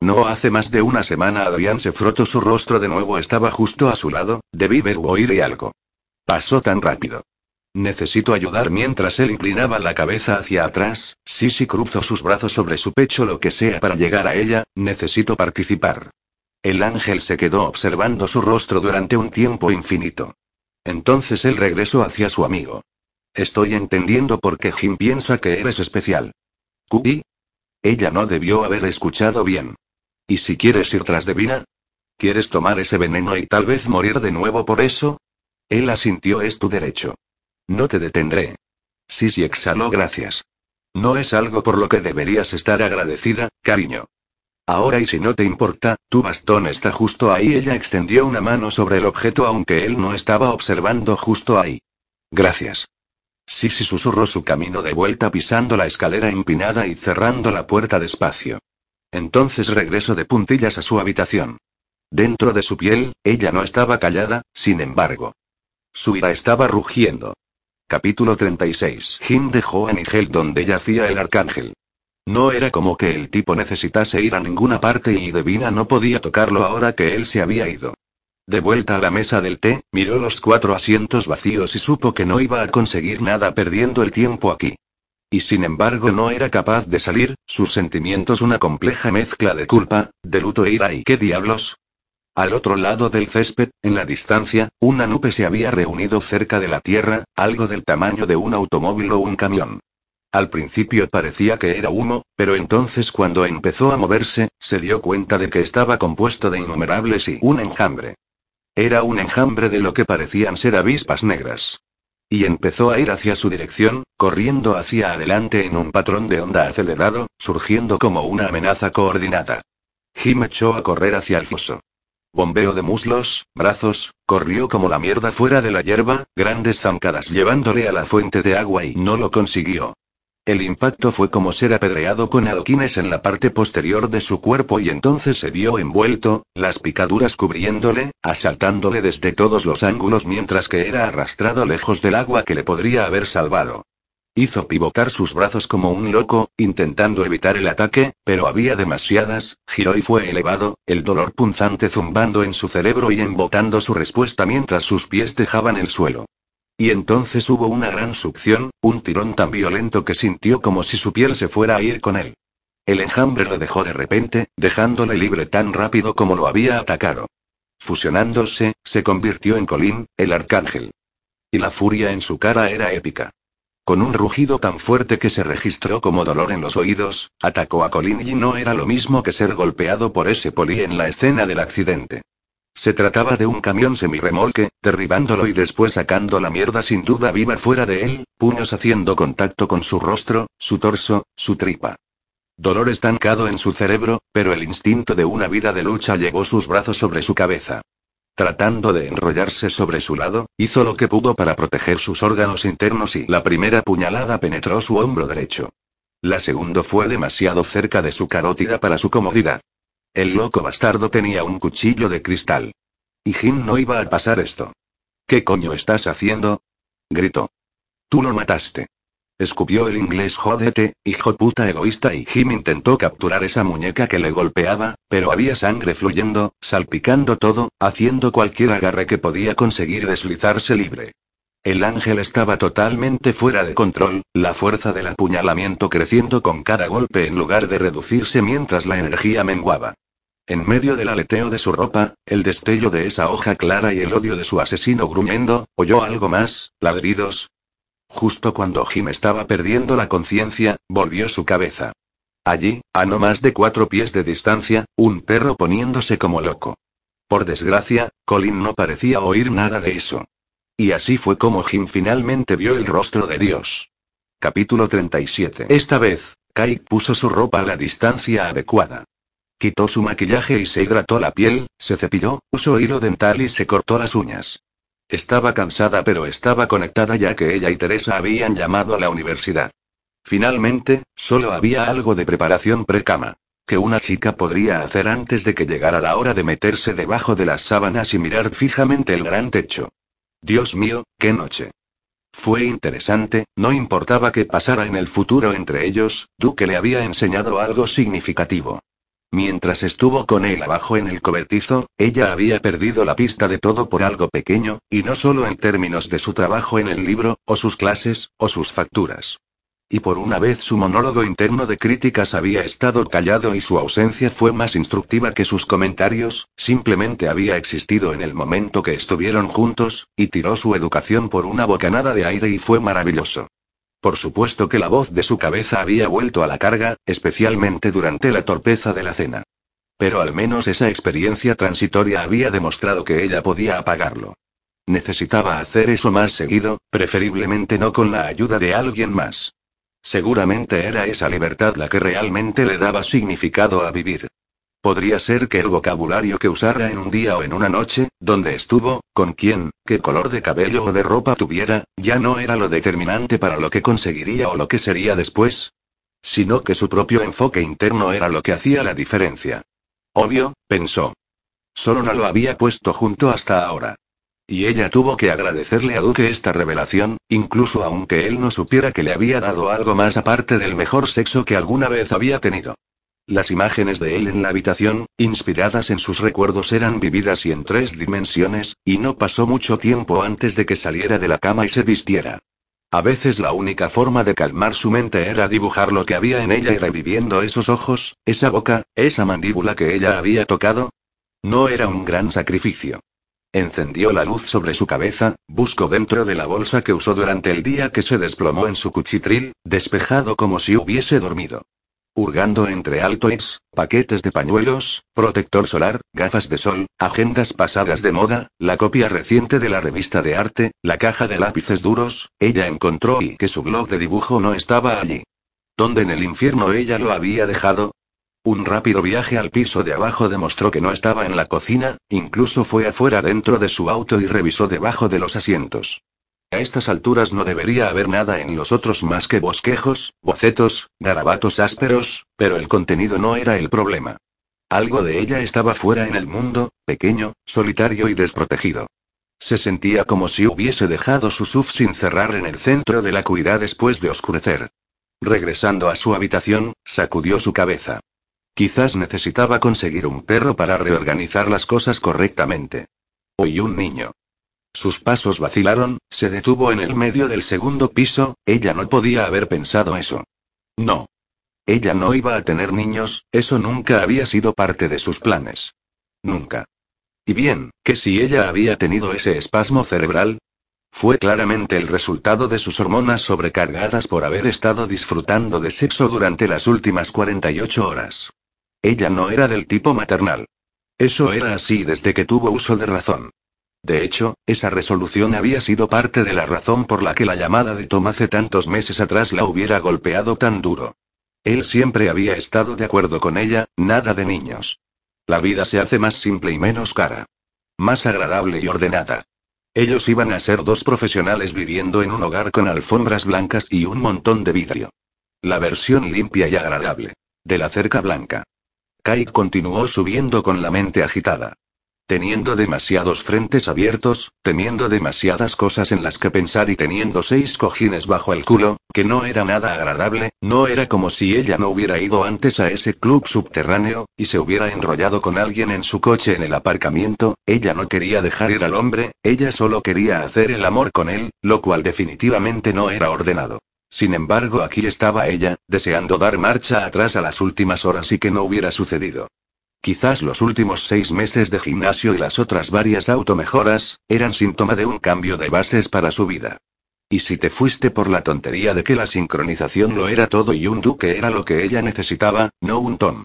No hace más de una semana Adrián se frotó su rostro de nuevo estaba justo a su lado, debí ver o oír algo. Pasó tan rápido. Necesito ayudar mientras él inclinaba la cabeza hacia atrás, Sisi cruzó sus brazos sobre su pecho lo que sea para llegar a ella, necesito participar. El ángel se quedó observando su rostro durante un tiempo infinito. Entonces él regresó hacia su amigo. Estoy entendiendo por qué Jim piensa que eres especial. ¿Cookie? Ella no debió haber escuchado bien. ¿Y si quieres ir tras de Vina? ¿Quieres tomar ese veneno y tal vez morir de nuevo por eso? Él asintió, es tu derecho. No te detendré. Sí, exhaló, gracias. No es algo por lo que deberías estar agradecida, cariño. Ahora y si no te importa, tu bastón está justo ahí. Ella extendió una mano sobre el objeto aunque él no estaba observando justo ahí. Gracias. Sisi susurró su camino de vuelta pisando la escalera empinada y cerrando la puerta despacio. Entonces regresó de puntillas a su habitación. Dentro de su piel, ella no estaba callada, sin embargo. Su ira estaba rugiendo. Capítulo 36. Jim dejó a Nigel donde yacía el arcángel. No era como que el tipo necesitase ir a ninguna parte y Devina no podía tocarlo ahora que él se había ido. De vuelta a la mesa del té, miró los cuatro asientos vacíos y supo que no iba a conseguir nada perdiendo el tiempo aquí. Y sin embargo no era capaz de salir, sus sentimientos una compleja mezcla de culpa, de luto e ira y qué diablos. Al otro lado del césped, en la distancia, una nube se había reunido cerca de la tierra, algo del tamaño de un automóvil o un camión. Al principio parecía que era humo, pero entonces cuando empezó a moverse, se dio cuenta de que estaba compuesto de innumerables y un enjambre. Era un enjambre de lo que parecían ser avispas negras. Y empezó a ir hacia su dirección, corriendo hacia adelante en un patrón de onda acelerado, surgiendo como una amenaza coordinada. Jim echó a correr hacia el foso. Bombeo de muslos, brazos, corrió como la mierda fuera de la hierba, grandes zancadas llevándole a la fuente de agua y no lo consiguió. El impacto fue como ser apedreado con adoquines en la parte posterior de su cuerpo y entonces se vio envuelto, las picaduras cubriéndole, asaltándole desde todos los ángulos mientras que era arrastrado lejos del agua que le podría haber salvado. Hizo pivotar sus brazos como un loco, intentando evitar el ataque, pero había demasiadas, giró y fue elevado, el dolor punzante zumbando en su cerebro y embotando su respuesta mientras sus pies dejaban el suelo. Y entonces hubo una gran succión, un tirón tan violento que sintió como si su piel se fuera a ir con él. El enjambre lo dejó de repente, dejándole libre tan rápido como lo había atacado. Fusionándose, se convirtió en Colin, el arcángel. Y la furia en su cara era épica. Con un rugido tan fuerte que se registró como dolor en los oídos, atacó a Colin y no era lo mismo que ser golpeado por ese poli en la escena del accidente. Se trataba de un camión semirremolque, derribándolo y después sacando la mierda sin duda viva fuera de él, puños haciendo contacto con su rostro, su torso, su tripa. Dolor estancado en su cerebro, pero el instinto de una vida de lucha llevó sus brazos sobre su cabeza. Tratando de enrollarse sobre su lado, hizo lo que pudo para proteger sus órganos internos y la primera puñalada penetró su hombro derecho. La segunda fue demasiado cerca de su carótida para su comodidad. El loco bastardo tenía un cuchillo de cristal. Y Jim no iba a pasar esto. ¿Qué coño estás haciendo? gritó. Tú lo mataste. Escupió el inglés jódete, hijo puta egoísta y Jim intentó capturar esa muñeca que le golpeaba, pero había sangre fluyendo, salpicando todo, haciendo cualquier agarre que podía conseguir deslizarse libre. El ángel estaba totalmente fuera de control, la fuerza del apuñalamiento creciendo con cada golpe en lugar de reducirse mientras la energía menguaba. En medio del aleteo de su ropa, el destello de esa hoja clara y el odio de su asesino gruñendo, oyó algo más, ladridos, Justo cuando Jim estaba perdiendo la conciencia, volvió su cabeza. Allí, a no más de cuatro pies de distancia, un perro poniéndose como loco. Por desgracia, Colin no parecía oír nada de eso. Y así fue como Jim finalmente vio el rostro de Dios. Capítulo 37. Esta vez, Kai puso su ropa a la distancia adecuada. Quitó su maquillaje y se hidrató la piel, se cepilló, usó hilo dental y se cortó las uñas. Estaba cansada pero estaba conectada ya que ella y Teresa habían llamado a la universidad. Finalmente, solo había algo de preparación precama. Que una chica podría hacer antes de que llegara la hora de meterse debajo de las sábanas y mirar fijamente el gran techo. Dios mío, qué noche. Fue interesante, no importaba qué pasara en el futuro entre ellos, Duque le había enseñado algo significativo. Mientras estuvo con él abajo en el cobertizo, ella había perdido la pista de todo por algo pequeño, y no solo en términos de su trabajo en el libro, o sus clases, o sus facturas. Y por una vez su monólogo interno de críticas había estado callado y su ausencia fue más instructiva que sus comentarios, simplemente había existido en el momento que estuvieron juntos, y tiró su educación por una bocanada de aire y fue maravilloso. Por supuesto que la voz de su cabeza había vuelto a la carga, especialmente durante la torpeza de la cena. Pero al menos esa experiencia transitoria había demostrado que ella podía apagarlo. Necesitaba hacer eso más seguido, preferiblemente no con la ayuda de alguien más. Seguramente era esa libertad la que realmente le daba significado a vivir. Podría ser que el vocabulario que usara en un día o en una noche, donde estuvo, con quién, qué color de cabello o de ropa tuviera, ya no era lo determinante para lo que conseguiría o lo que sería después. Sino que su propio enfoque interno era lo que hacía la diferencia. Obvio, pensó. Solo no lo había puesto junto hasta ahora. Y ella tuvo que agradecerle a Duque esta revelación, incluso aunque él no supiera que le había dado algo más aparte del mejor sexo que alguna vez había tenido. Las imágenes de él en la habitación, inspiradas en sus recuerdos, eran vividas y en tres dimensiones, y no pasó mucho tiempo antes de que saliera de la cama y se vistiera. A veces la única forma de calmar su mente era dibujar lo que había en ella y reviviendo esos ojos, esa boca, esa mandíbula que ella había tocado. No era un gran sacrificio. Encendió la luz sobre su cabeza, buscó dentro de la bolsa que usó durante el día que se desplomó en su cuchitril, despejado como si hubiese dormido hurgando entre altoids, paquetes de pañuelos, protector solar, gafas de sol, agendas pasadas de moda, la copia reciente de la revista de arte, la caja de lápices duros, ella encontró y que su blog de dibujo no estaba allí. ¿Dónde en el infierno ella lo había dejado? Un rápido viaje al piso de abajo demostró que no estaba en la cocina, incluso fue afuera dentro de su auto y revisó debajo de los asientos. A estas alturas no debería haber nada en los otros más que bosquejos, bocetos, garabatos ásperos, pero el contenido no era el problema. Algo de ella estaba fuera en el mundo, pequeño, solitario y desprotegido. Se sentía como si hubiese dejado su suf sin cerrar en el centro de la cuidad después de oscurecer. Regresando a su habitación, sacudió su cabeza. Quizás necesitaba conseguir un perro para reorganizar las cosas correctamente. Oí un niño. Sus pasos vacilaron, se detuvo en el medio del segundo piso, ella no podía haber pensado eso. No. Ella no iba a tener niños, eso nunca había sido parte de sus planes. Nunca. Y bien, que si ella había tenido ese espasmo cerebral, fue claramente el resultado de sus hormonas sobrecargadas por haber estado disfrutando de sexo durante las últimas 48 horas. Ella no era del tipo maternal. Eso era así desde que tuvo uso de razón. De hecho, esa resolución había sido parte de la razón por la que la llamada de Tom hace tantos meses atrás la hubiera golpeado tan duro. Él siempre había estado de acuerdo con ella, nada de niños. La vida se hace más simple y menos cara. Más agradable y ordenada. Ellos iban a ser dos profesionales viviendo en un hogar con alfombras blancas y un montón de vidrio. La versión limpia y agradable. De la cerca blanca. Kai continuó subiendo con la mente agitada. Teniendo demasiados frentes abiertos, teniendo demasiadas cosas en las que pensar y teniendo seis cojines bajo el culo, que no era nada agradable, no era como si ella no hubiera ido antes a ese club subterráneo, y se hubiera enrollado con alguien en su coche en el aparcamiento, ella no quería dejar ir al hombre, ella solo quería hacer el amor con él, lo cual definitivamente no era ordenado. Sin embargo, aquí estaba ella, deseando dar marcha atrás a las últimas horas y que no hubiera sucedido. Quizás los últimos seis meses de gimnasio y las otras varias automejoras, eran síntoma de un cambio de bases para su vida. Y si te fuiste por la tontería de que la sincronización lo era todo y un duque era lo que ella necesitaba, no un Tom.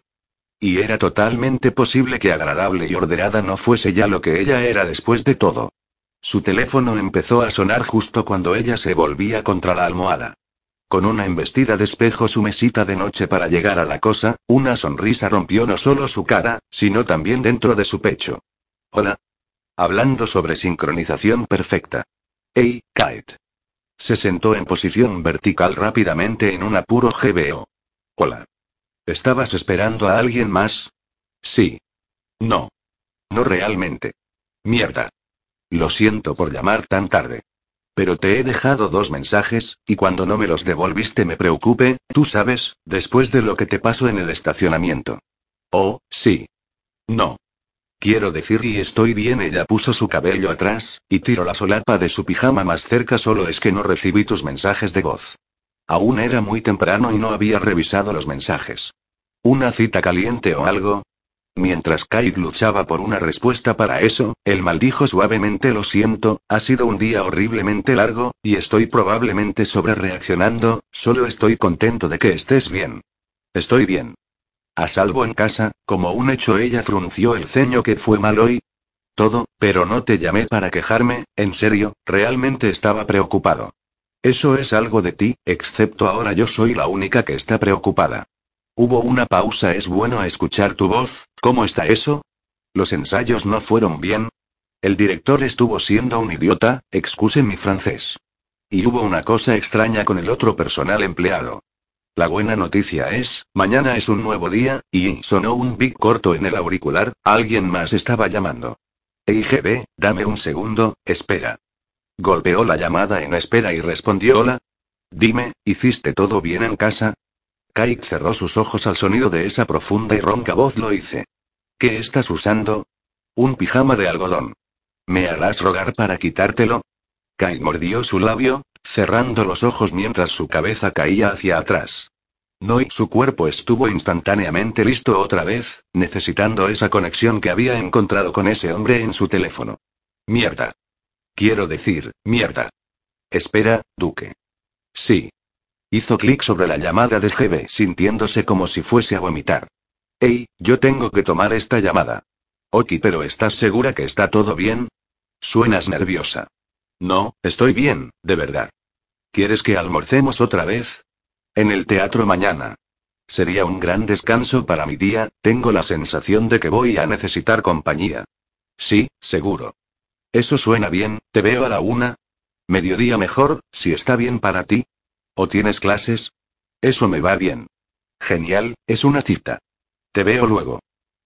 Y era totalmente posible que agradable y ordenada no fuese ya lo que ella era después de todo. Su teléfono empezó a sonar justo cuando ella se volvía contra la almohada. Con una embestida de espejo su mesita de noche para llegar a la cosa, una sonrisa rompió no solo su cara, sino también dentro de su pecho. Hola. Hablando sobre sincronización perfecta. Hey, Kate. Se sentó en posición vertical rápidamente en un apuro GBO. Hola. ¿Estabas esperando a alguien más? Sí. No. No realmente. Mierda. Lo siento por llamar tan tarde. Pero te he dejado dos mensajes, y cuando no me los devolviste me preocupe, tú sabes, después de lo que te pasó en el estacionamiento. Oh, sí. No. Quiero decir y estoy bien. Ella puso su cabello atrás, y tiró la solapa de su pijama más cerca. Solo es que no recibí tus mensajes de voz. Aún era muy temprano y no había revisado los mensajes. ¿Una cita caliente o algo? Mientras Kate luchaba por una respuesta para eso, él maldijo suavemente lo siento, ha sido un día horriblemente largo, y estoy probablemente sobrereaccionando, solo estoy contento de que estés bien. Estoy bien. A salvo en casa, como un hecho ella frunció el ceño que fue mal hoy. Todo, pero no te llamé para quejarme, en serio, realmente estaba preocupado. Eso es algo de ti, excepto ahora yo soy la única que está preocupada. Hubo una pausa. Es bueno escuchar tu voz, ¿cómo está eso? ¿Los ensayos no fueron bien? El director estuvo siendo un idiota, excuse mi francés. Y hubo una cosa extraña con el otro personal empleado. La buena noticia es, mañana es un nuevo día, y sonó un big corto en el auricular, alguien más estaba llamando. EIGB, dame un segundo, espera. Golpeó la llamada en espera y respondió hola. Dime, ¿hiciste todo bien en casa? Kate cerró sus ojos al sonido de esa profunda y ronca voz. Lo hice. ¿Qué estás usando? Un pijama de algodón. ¿Me harás rogar para quitártelo? Kate mordió su labio, cerrando los ojos mientras su cabeza caía hacia atrás. No y su cuerpo estuvo instantáneamente listo otra vez, necesitando esa conexión que había encontrado con ese hombre en su teléfono. Mierda. Quiero decir, mierda. Espera, Duque. Sí. Hizo clic sobre la llamada de GB sintiéndose como si fuese a vomitar. Hey, yo tengo que tomar esta llamada. Ok, pero ¿estás segura que está todo bien? Suenas nerviosa. No, estoy bien, de verdad. ¿Quieres que almorcemos otra vez? En el teatro mañana. Sería un gran descanso para mi día, tengo la sensación de que voy a necesitar compañía. Sí, seguro. Eso suena bien, te veo a la una. Mediodía mejor, si está bien para ti. ¿O tienes clases? Eso me va bien. Genial, es una cita. Te veo luego.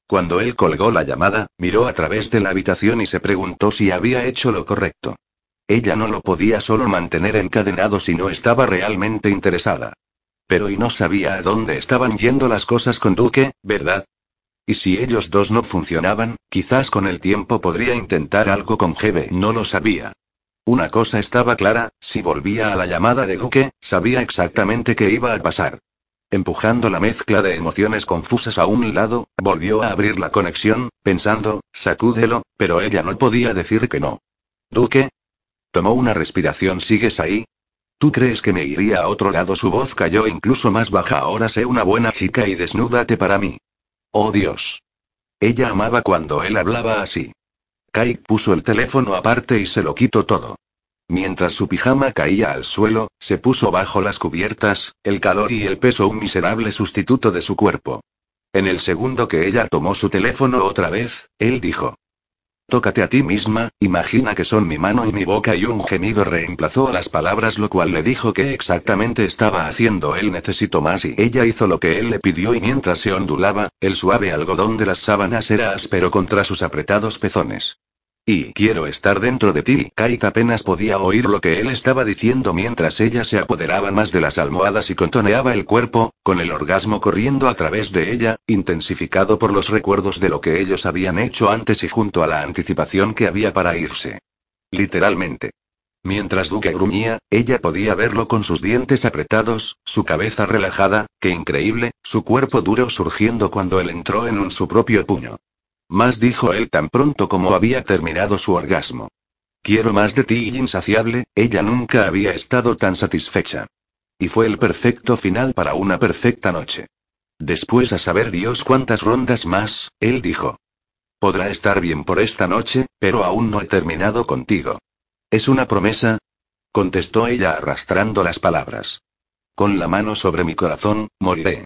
Cuando él colgó la llamada, miró a través de la habitación y se preguntó si había hecho lo correcto. Ella no lo podía solo mantener encadenado si no estaba realmente interesada. Pero y no sabía a dónde estaban yendo las cosas con Duque, ¿verdad? Y si ellos dos no funcionaban, quizás con el tiempo podría intentar algo con Gebe, no lo sabía. Una cosa estaba clara, si volvía a la llamada de Duque, sabía exactamente qué iba a pasar. Empujando la mezcla de emociones confusas a un lado, volvió a abrir la conexión, pensando, sacúdelo, pero ella no podía decir que no. Duque. Tomó una respiración. ¿Sigues ahí? ¿Tú crees que me iría a otro lado? Su voz cayó incluso más baja. Ahora sé una buena chica y desnúdate para mí. Oh Dios. Ella amaba cuando él hablaba así. Kai puso el teléfono aparte y se lo quitó todo. Mientras su pijama caía al suelo, se puso bajo las cubiertas, el calor y el peso un miserable sustituto de su cuerpo. En el segundo que ella tomó su teléfono otra vez, él dijo. Tócate a ti misma, imagina que son mi mano y mi boca y un gemido reemplazó a las palabras lo cual le dijo que exactamente estaba haciendo él necesito más y ella hizo lo que él le pidió y mientras se ondulaba, el suave algodón de las sábanas era áspero contra sus apretados pezones. Y quiero estar dentro de ti. Kate apenas podía oír lo que él estaba diciendo mientras ella se apoderaba más de las almohadas y contoneaba el cuerpo, con el orgasmo corriendo a través de ella, intensificado por los recuerdos de lo que ellos habían hecho antes y junto a la anticipación que había para irse. Literalmente. Mientras Duque gruñía, ella podía verlo con sus dientes apretados, su cabeza relajada, qué increíble, su cuerpo duro surgiendo cuando él entró en un su propio puño. Más dijo él tan pronto como había terminado su orgasmo. Quiero más de ti insaciable, ella nunca había estado tan satisfecha. Y fue el perfecto final para una perfecta noche. Después a saber Dios cuántas rondas más, él dijo. Podrá estar bien por esta noche, pero aún no he terminado contigo. ¿Es una promesa? contestó ella arrastrando las palabras. Con la mano sobre mi corazón, moriré.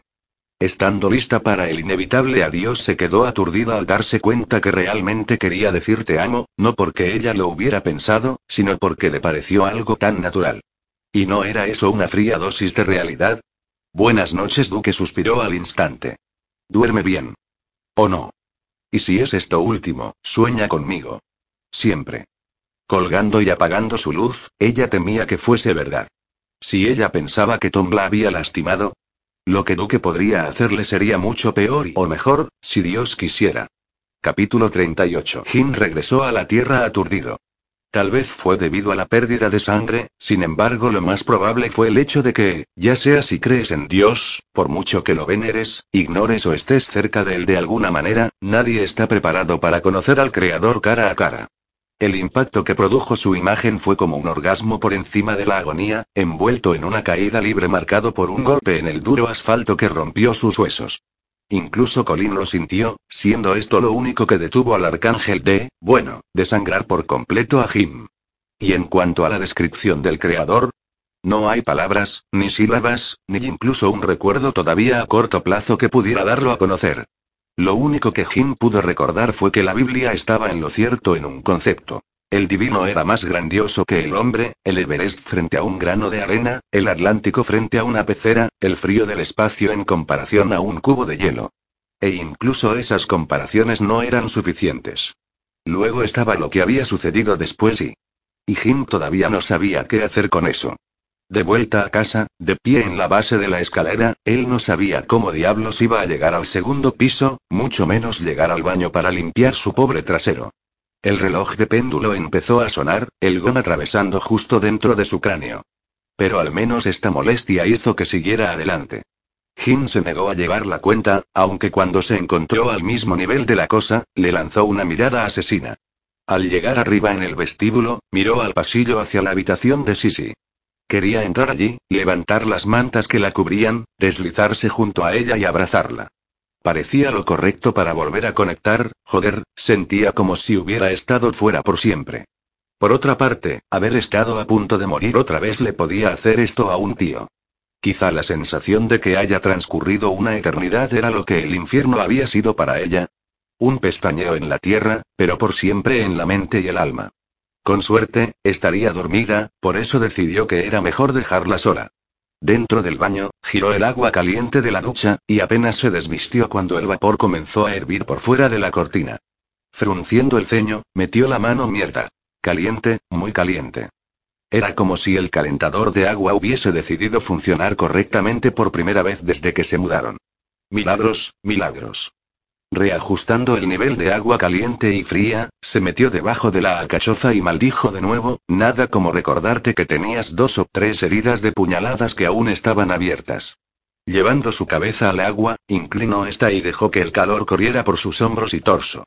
Estando lista para el inevitable adiós se quedó aturdida al darse cuenta que realmente quería decir te amo, no porque ella lo hubiera pensado, sino porque le pareció algo tan natural. ¿Y no era eso una fría dosis de realidad? Buenas noches, Duque suspiró al instante. Duerme bien. ¿O no? Y si es esto último, sueña conmigo. Siempre. Colgando y apagando su luz, ella temía que fuese verdad. Si ella pensaba que Tom la había lastimado, lo que Duque podría hacerle sería mucho peor y o mejor, si Dios quisiera. Capítulo 38. Jin regresó a la Tierra aturdido. Tal vez fue debido a la pérdida de sangre, sin embargo lo más probable fue el hecho de que, ya sea si crees en Dios, por mucho que lo veneres, ignores o estés cerca de él de alguna manera, nadie está preparado para conocer al Creador cara a cara. El impacto que produjo su imagen fue como un orgasmo por encima de la agonía, envuelto en una caída libre marcado por un golpe en el duro asfalto que rompió sus huesos. Incluso Colin lo sintió, siendo esto lo único que detuvo al arcángel de, bueno, de sangrar por completo a Jim. Y en cuanto a la descripción del creador, no hay palabras, ni sílabas, ni incluso un recuerdo todavía a corto plazo que pudiera darlo a conocer. Lo único que Jim pudo recordar fue que la Biblia estaba en lo cierto en un concepto. El divino era más grandioso que el hombre, el Everest frente a un grano de arena, el Atlántico frente a una pecera, el frío del espacio en comparación a un cubo de hielo. E incluso esas comparaciones no eran suficientes. Luego estaba lo que había sucedido después y... Y Jim todavía no sabía qué hacer con eso. De vuelta a casa, de pie en la base de la escalera, él no sabía cómo diablos iba a llegar al segundo piso, mucho menos llegar al baño para limpiar su pobre trasero. El reloj de péndulo empezó a sonar, el gong atravesando justo dentro de su cráneo. Pero al menos esta molestia hizo que siguiera adelante. Jin se negó a llevar la cuenta, aunque cuando se encontró al mismo nivel de la cosa, le lanzó una mirada asesina. Al llegar arriba en el vestíbulo, miró al pasillo hacia la habitación de Sisi. Quería entrar allí, levantar las mantas que la cubrían, deslizarse junto a ella y abrazarla. Parecía lo correcto para volver a conectar, joder, sentía como si hubiera estado fuera por siempre. Por otra parte, haber estado a punto de morir otra vez le podía hacer esto a un tío. Quizá la sensación de que haya transcurrido una eternidad era lo que el infierno había sido para ella. Un pestañeo en la tierra, pero por siempre en la mente y el alma. Con suerte, estaría dormida, por eso decidió que era mejor dejarla sola. Dentro del baño, giró el agua caliente de la ducha, y apenas se desvistió cuando el vapor comenzó a hervir por fuera de la cortina. Frunciendo el ceño, metió la mano mierda. Caliente, muy caliente. Era como si el calentador de agua hubiese decidido funcionar correctamente por primera vez desde que se mudaron. Milagros, milagros. Reajustando el nivel de agua caliente y fría, se metió debajo de la alcachofa y maldijo de nuevo, nada como recordarte que tenías dos o tres heridas de puñaladas que aún estaban abiertas. Llevando su cabeza al agua, inclinó esta y dejó que el calor corriera por sus hombros y torso.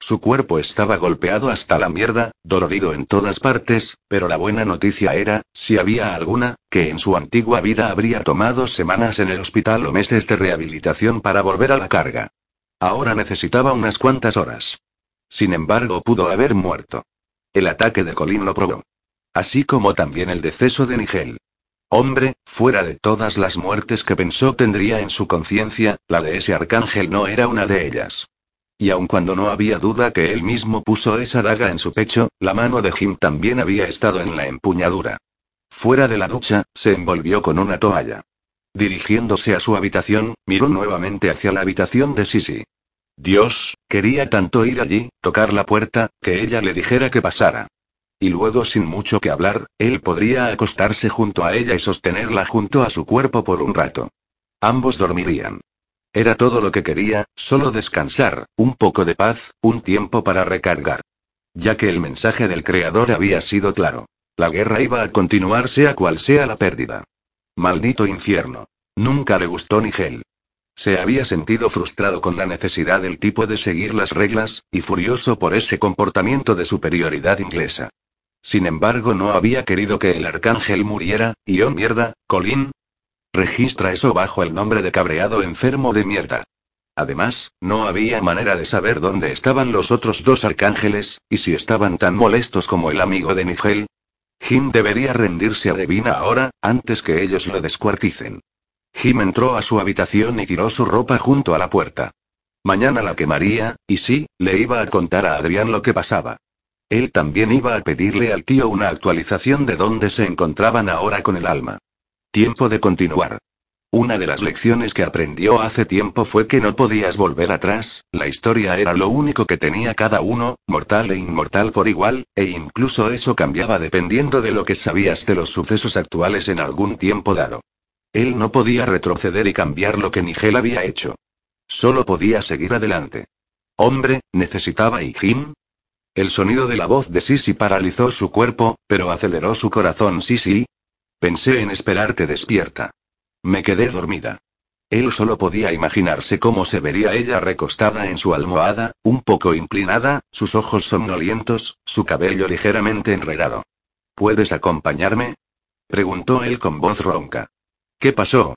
Su cuerpo estaba golpeado hasta la mierda, dolorido en todas partes, pero la buena noticia era, si había alguna, que en su antigua vida habría tomado semanas en el hospital o meses de rehabilitación para volver a la carga. Ahora necesitaba unas cuantas horas. Sin embargo, pudo haber muerto. El ataque de Colin lo probó. Así como también el deceso de Nigel. Hombre, fuera de todas las muertes que pensó tendría en su conciencia, la de ese arcángel no era una de ellas. Y aun cuando no había duda que él mismo puso esa daga en su pecho, la mano de Jim también había estado en la empuñadura. Fuera de la ducha, se envolvió con una toalla. Dirigiéndose a su habitación, miró nuevamente hacia la habitación de Sisi. Dios, quería tanto ir allí, tocar la puerta, que ella le dijera que pasara. Y luego, sin mucho que hablar, él podría acostarse junto a ella y sostenerla junto a su cuerpo por un rato. Ambos dormirían. Era todo lo que quería, solo descansar, un poco de paz, un tiempo para recargar. Ya que el mensaje del Creador había sido claro. La guerra iba a continuar sea cual sea la pérdida. Maldito infierno. Nunca le gustó Nigel. Se había sentido frustrado con la necesidad del tipo de seguir las reglas, y furioso por ese comportamiento de superioridad inglesa. Sin embargo, no había querido que el arcángel muriera, y oh mierda, Colin, Registra eso bajo el nombre de cabreado enfermo de mierda. Además, no había manera de saber dónde estaban los otros dos arcángeles, y si estaban tan molestos como el amigo de Nigel. Jim debería rendirse a Devina ahora, antes que ellos lo descuarticen. Jim entró a su habitación y tiró su ropa junto a la puerta. Mañana la quemaría, y sí, le iba a contar a Adrián lo que pasaba. Él también iba a pedirle al tío una actualización de dónde se encontraban ahora con el alma. Tiempo de continuar. Una de las lecciones que aprendió hace tiempo fue que no podías volver atrás, la historia era lo único que tenía cada uno, mortal e inmortal por igual, e incluso eso cambiaba dependiendo de lo que sabías de los sucesos actuales en algún tiempo dado. Él no podía retroceder y cambiar lo que Nigel había hecho. Solo podía seguir adelante. Hombre, necesitaba y Jim. El sonido de la voz de Sisi paralizó su cuerpo, pero aceleró su corazón. Sisi, Pensé en esperarte despierta. Me quedé dormida. Él solo podía imaginarse cómo se vería ella recostada en su almohada, un poco inclinada, sus ojos somnolientos, su cabello ligeramente enredado. ¿Puedes acompañarme? preguntó él con voz ronca. ¿Qué pasó?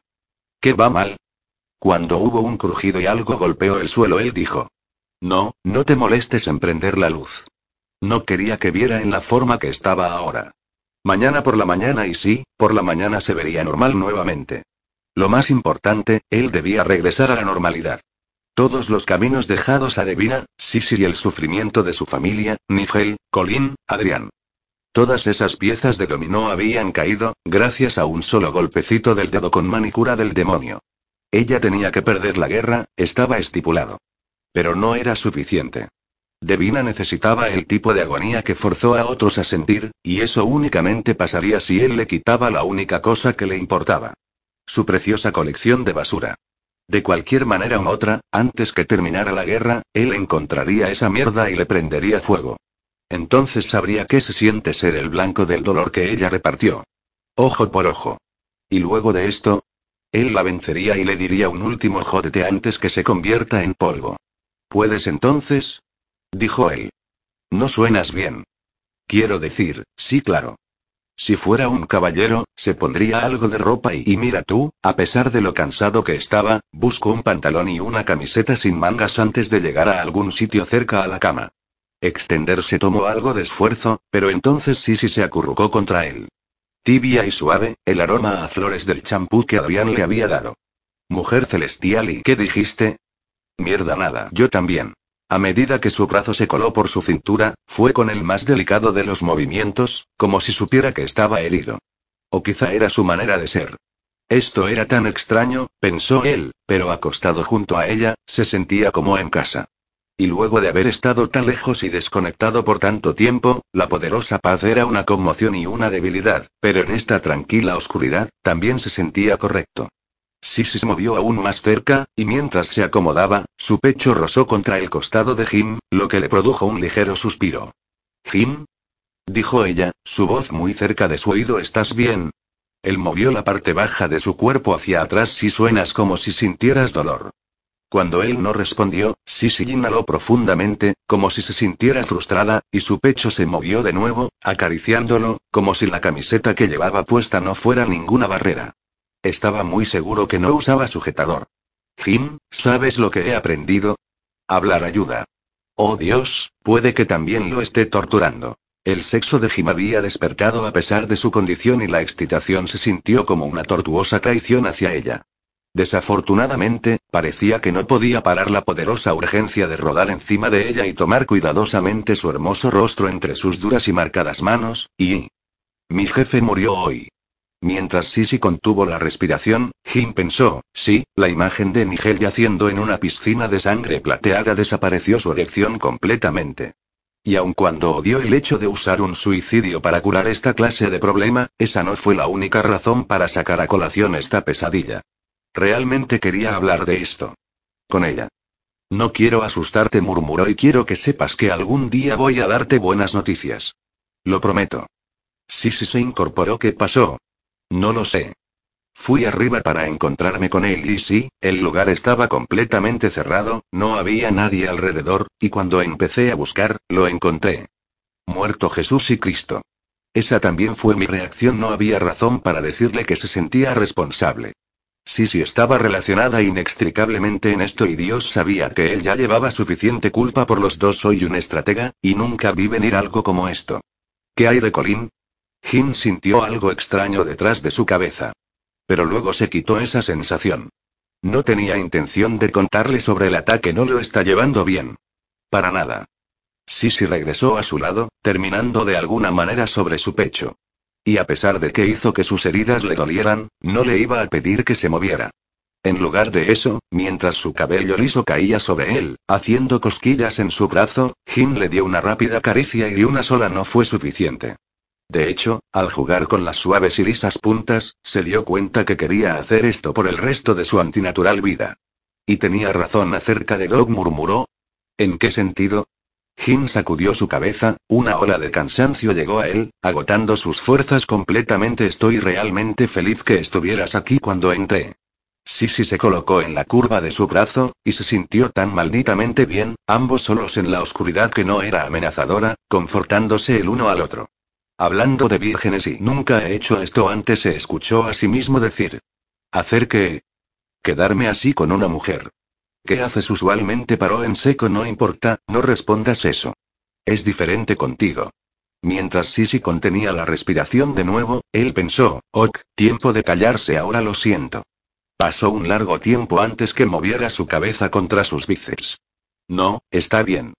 ¿Qué va mal? Cuando hubo un crujido y algo golpeó el suelo, él dijo. No, no te molestes en prender la luz. No quería que viera en la forma que estaba ahora. Mañana por la mañana y sí, por la mañana se vería normal nuevamente. Lo más importante, él debía regresar a la normalidad. Todos los caminos dejados a Devina, Sisi y el sufrimiento de su familia, Nigel, Colin, Adrián. Todas esas piezas de dominó habían caído, gracias a un solo golpecito del dedo con manicura del demonio. Ella tenía que perder la guerra, estaba estipulado. Pero no era suficiente. Devina necesitaba el tipo de agonía que forzó a otros a sentir, y eso únicamente pasaría si él le quitaba la única cosa que le importaba. Su preciosa colección de basura. De cualquier manera u otra, antes que terminara la guerra, él encontraría esa mierda y le prendería fuego. Entonces sabría qué se siente ser el blanco del dolor que ella repartió. Ojo por ojo. Y luego de esto, él la vencería y le diría un último jodete antes que se convierta en polvo. ¿Puedes entonces? dijo él. No suenas bien. Quiero decir, sí, claro. Si fuera un caballero, se pondría algo de ropa y, mira tú, a pesar de lo cansado que estaba, buscó un pantalón y una camiseta sin mangas antes de llegar a algún sitio cerca a la cama. Extenderse tomó algo de esfuerzo, pero entonces Sisi se acurrucó contra él. Tibia y suave, el aroma a flores del champú que Adrián le había dado. Mujer celestial y ¿qué dijiste? Mierda nada, yo también. A medida que su brazo se coló por su cintura, fue con el más delicado de los movimientos, como si supiera que estaba herido. O quizá era su manera de ser. Esto era tan extraño, pensó él, pero acostado junto a ella, se sentía como en casa. Y luego de haber estado tan lejos y desconectado por tanto tiempo, la poderosa paz era una conmoción y una debilidad, pero en esta tranquila oscuridad, también se sentía correcto. Sisi se movió aún más cerca, y mientras se acomodaba, su pecho rozó contra el costado de Jim, lo que le produjo un ligero suspiro. ¿Jim? dijo ella, su voz muy cerca de su oído. ¿Estás bien? Él movió la parte baja de su cuerpo hacia atrás si suenas como si sintieras dolor. Cuando él no respondió, Sisi inhaló profundamente, como si se sintiera frustrada, y su pecho se movió de nuevo, acariciándolo, como si la camiseta que llevaba puesta no fuera ninguna barrera. Estaba muy seguro que no usaba sujetador. Jim, ¿sabes lo que he aprendido? Hablar ayuda. Oh Dios, puede que también lo esté torturando. El sexo de Jim había despertado a pesar de su condición y la excitación se sintió como una tortuosa traición hacia ella. Desafortunadamente, parecía que no podía parar la poderosa urgencia de rodar encima de ella y tomar cuidadosamente su hermoso rostro entre sus duras y marcadas manos, y... Mi jefe murió hoy. Mientras Sisi contuvo la respiración, Jim pensó, sí, la imagen de Nigel yaciendo en una piscina de sangre plateada desapareció su erección completamente. Y aun cuando odió el hecho de usar un suicidio para curar esta clase de problema, esa no fue la única razón para sacar a colación esta pesadilla. Realmente quería hablar de esto. Con ella. No quiero asustarte, murmuró, y quiero que sepas que algún día voy a darte buenas noticias. Lo prometo. Sí se incorporó. ¿Qué pasó? No lo sé. Fui arriba para encontrarme con él y sí, el lugar estaba completamente cerrado, no había nadie alrededor, y cuando empecé a buscar, lo encontré. Muerto Jesús y Cristo. Esa también fue mi reacción, no había razón para decirle que se sentía responsable. Sí estaba relacionada inextricablemente en esto y Dios sabía que él ya llevaba suficiente culpa por los dos. Soy un estratega, y nunca vi venir algo como esto. ¿Qué hay de Colin? Jim sintió algo extraño detrás de su cabeza. Pero luego se quitó esa sensación. No tenía intención de contarle sobre el ataque, no lo está llevando bien. Para nada. Sisi regresó a su lado, terminando de alguna manera sobre su pecho. Y a pesar de que hizo que sus heridas le dolieran, no le iba a pedir que se moviera. En lugar de eso, mientras su cabello liso caía sobre él, haciendo cosquillas en su brazo, Jim le dio una rápida caricia y una sola no fue suficiente. De hecho, al jugar con las suaves y lisas puntas, se dio cuenta que quería hacer esto por el resto de su antinatural vida. Y tenía razón acerca de Dog, murmuró. ¿En qué sentido? Jim sacudió su cabeza, una ola de cansancio llegó a él, agotando sus fuerzas completamente. Estoy realmente feliz que estuvieras aquí cuando entré. Sisi se colocó en la curva de su brazo, y se sintió tan malditamente bien, ambos solos en la oscuridad que no era amenazadora, confortándose el uno al otro. Hablando de vírgenes y nunca he hecho esto antes, se escuchó a sí mismo decir. ¿Hacer qué? Quedarme así con una mujer. ¿Qué haces usualmente? Paró en seco, no importa, no respondas eso. Es diferente contigo. Mientras Sisi contenía la respiración de nuevo, él pensó, ok, tiempo de callarse, ahora lo siento. Pasó un largo tiempo antes que moviera su cabeza contra sus bíceps. No, está bien.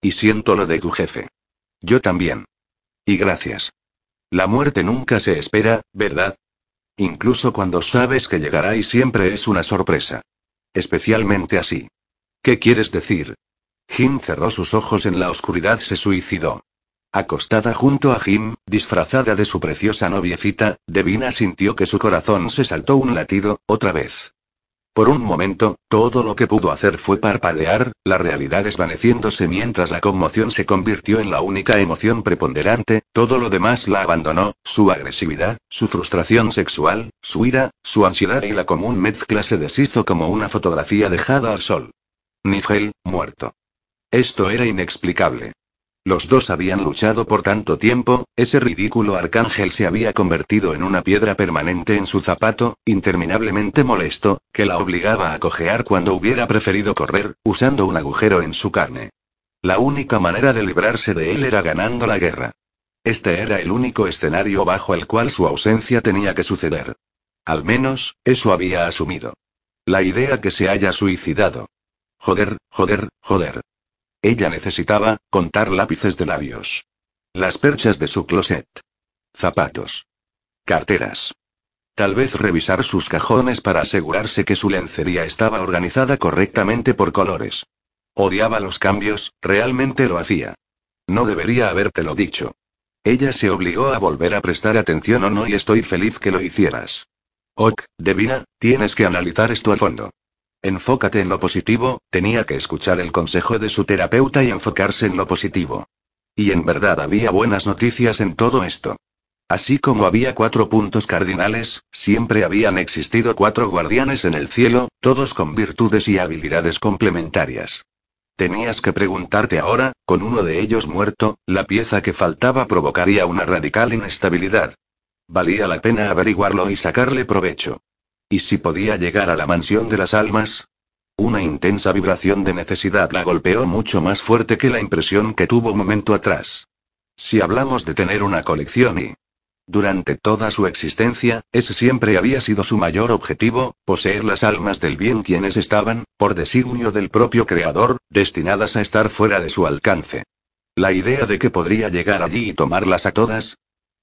Y siento lo de tu jefe. Yo también. Y gracias. La muerte nunca se espera, ¿verdad? Incluso cuando sabes que llegará y siempre es una sorpresa. Especialmente así. ¿Qué quieres decir? Jim cerró sus ojos en la oscuridad, se suicidó. Acostada junto a Jim, disfrazada de su preciosa noviecita, Devina sintió que su corazón se saltó un latido, otra vez. Por un momento, todo lo que pudo hacer fue parpadear, la realidad desvaneciéndose mientras la conmoción se convirtió en la única emoción preponderante, todo lo demás la abandonó, su agresividad, su frustración sexual, su ira, su ansiedad y la común mezcla se deshizo como una fotografía dejada al sol. Nigel, muerto. Esto era inexplicable. Los dos habían luchado por tanto tiempo, ese ridículo arcángel se había convertido en una piedra permanente en su zapato, interminablemente molesto, que la obligaba a cojear cuando hubiera preferido correr, usando un agujero en su carne. La única manera de librarse de él era ganando la guerra. Este era el único escenario bajo el cual su ausencia tenía que suceder. Al menos, eso había asumido. La idea que se haya suicidado. Joder, joder, joder. Ella necesitaba contar lápices de labios. Las perchas de su closet. Zapatos. Carteras. Tal vez revisar sus cajones para asegurarse que su lencería estaba organizada correctamente por colores. Odiaba los cambios, realmente lo hacía. No debería habértelo dicho. Ella se obligó a volver a prestar atención o no y estoy feliz que lo hicieras. Ok, Devina, tienes que analizar esto a fondo. Enfócate en lo positivo, tenía que escuchar el consejo de su terapeuta y enfocarse en lo positivo. Y en verdad había buenas noticias en todo esto. Así como había cuatro puntos cardinales, siempre habían existido cuatro guardianes en el cielo, todos con virtudes y habilidades complementarias. Tenías que preguntarte ahora, con uno de ellos muerto, la pieza que faltaba provocaría una radical inestabilidad. Valía la pena averiguarlo y sacarle provecho. ¿Y si podía llegar a la mansión de las almas? Una intensa vibración de necesidad la golpeó mucho más fuerte que la impresión que tuvo un momento atrás. Si hablamos de tener una colección y... Durante toda su existencia, ese siempre había sido su mayor objetivo, poseer las almas del bien quienes estaban, por designio del propio Creador, destinadas a estar fuera de su alcance. La idea de que podría llegar allí y tomarlas a todas.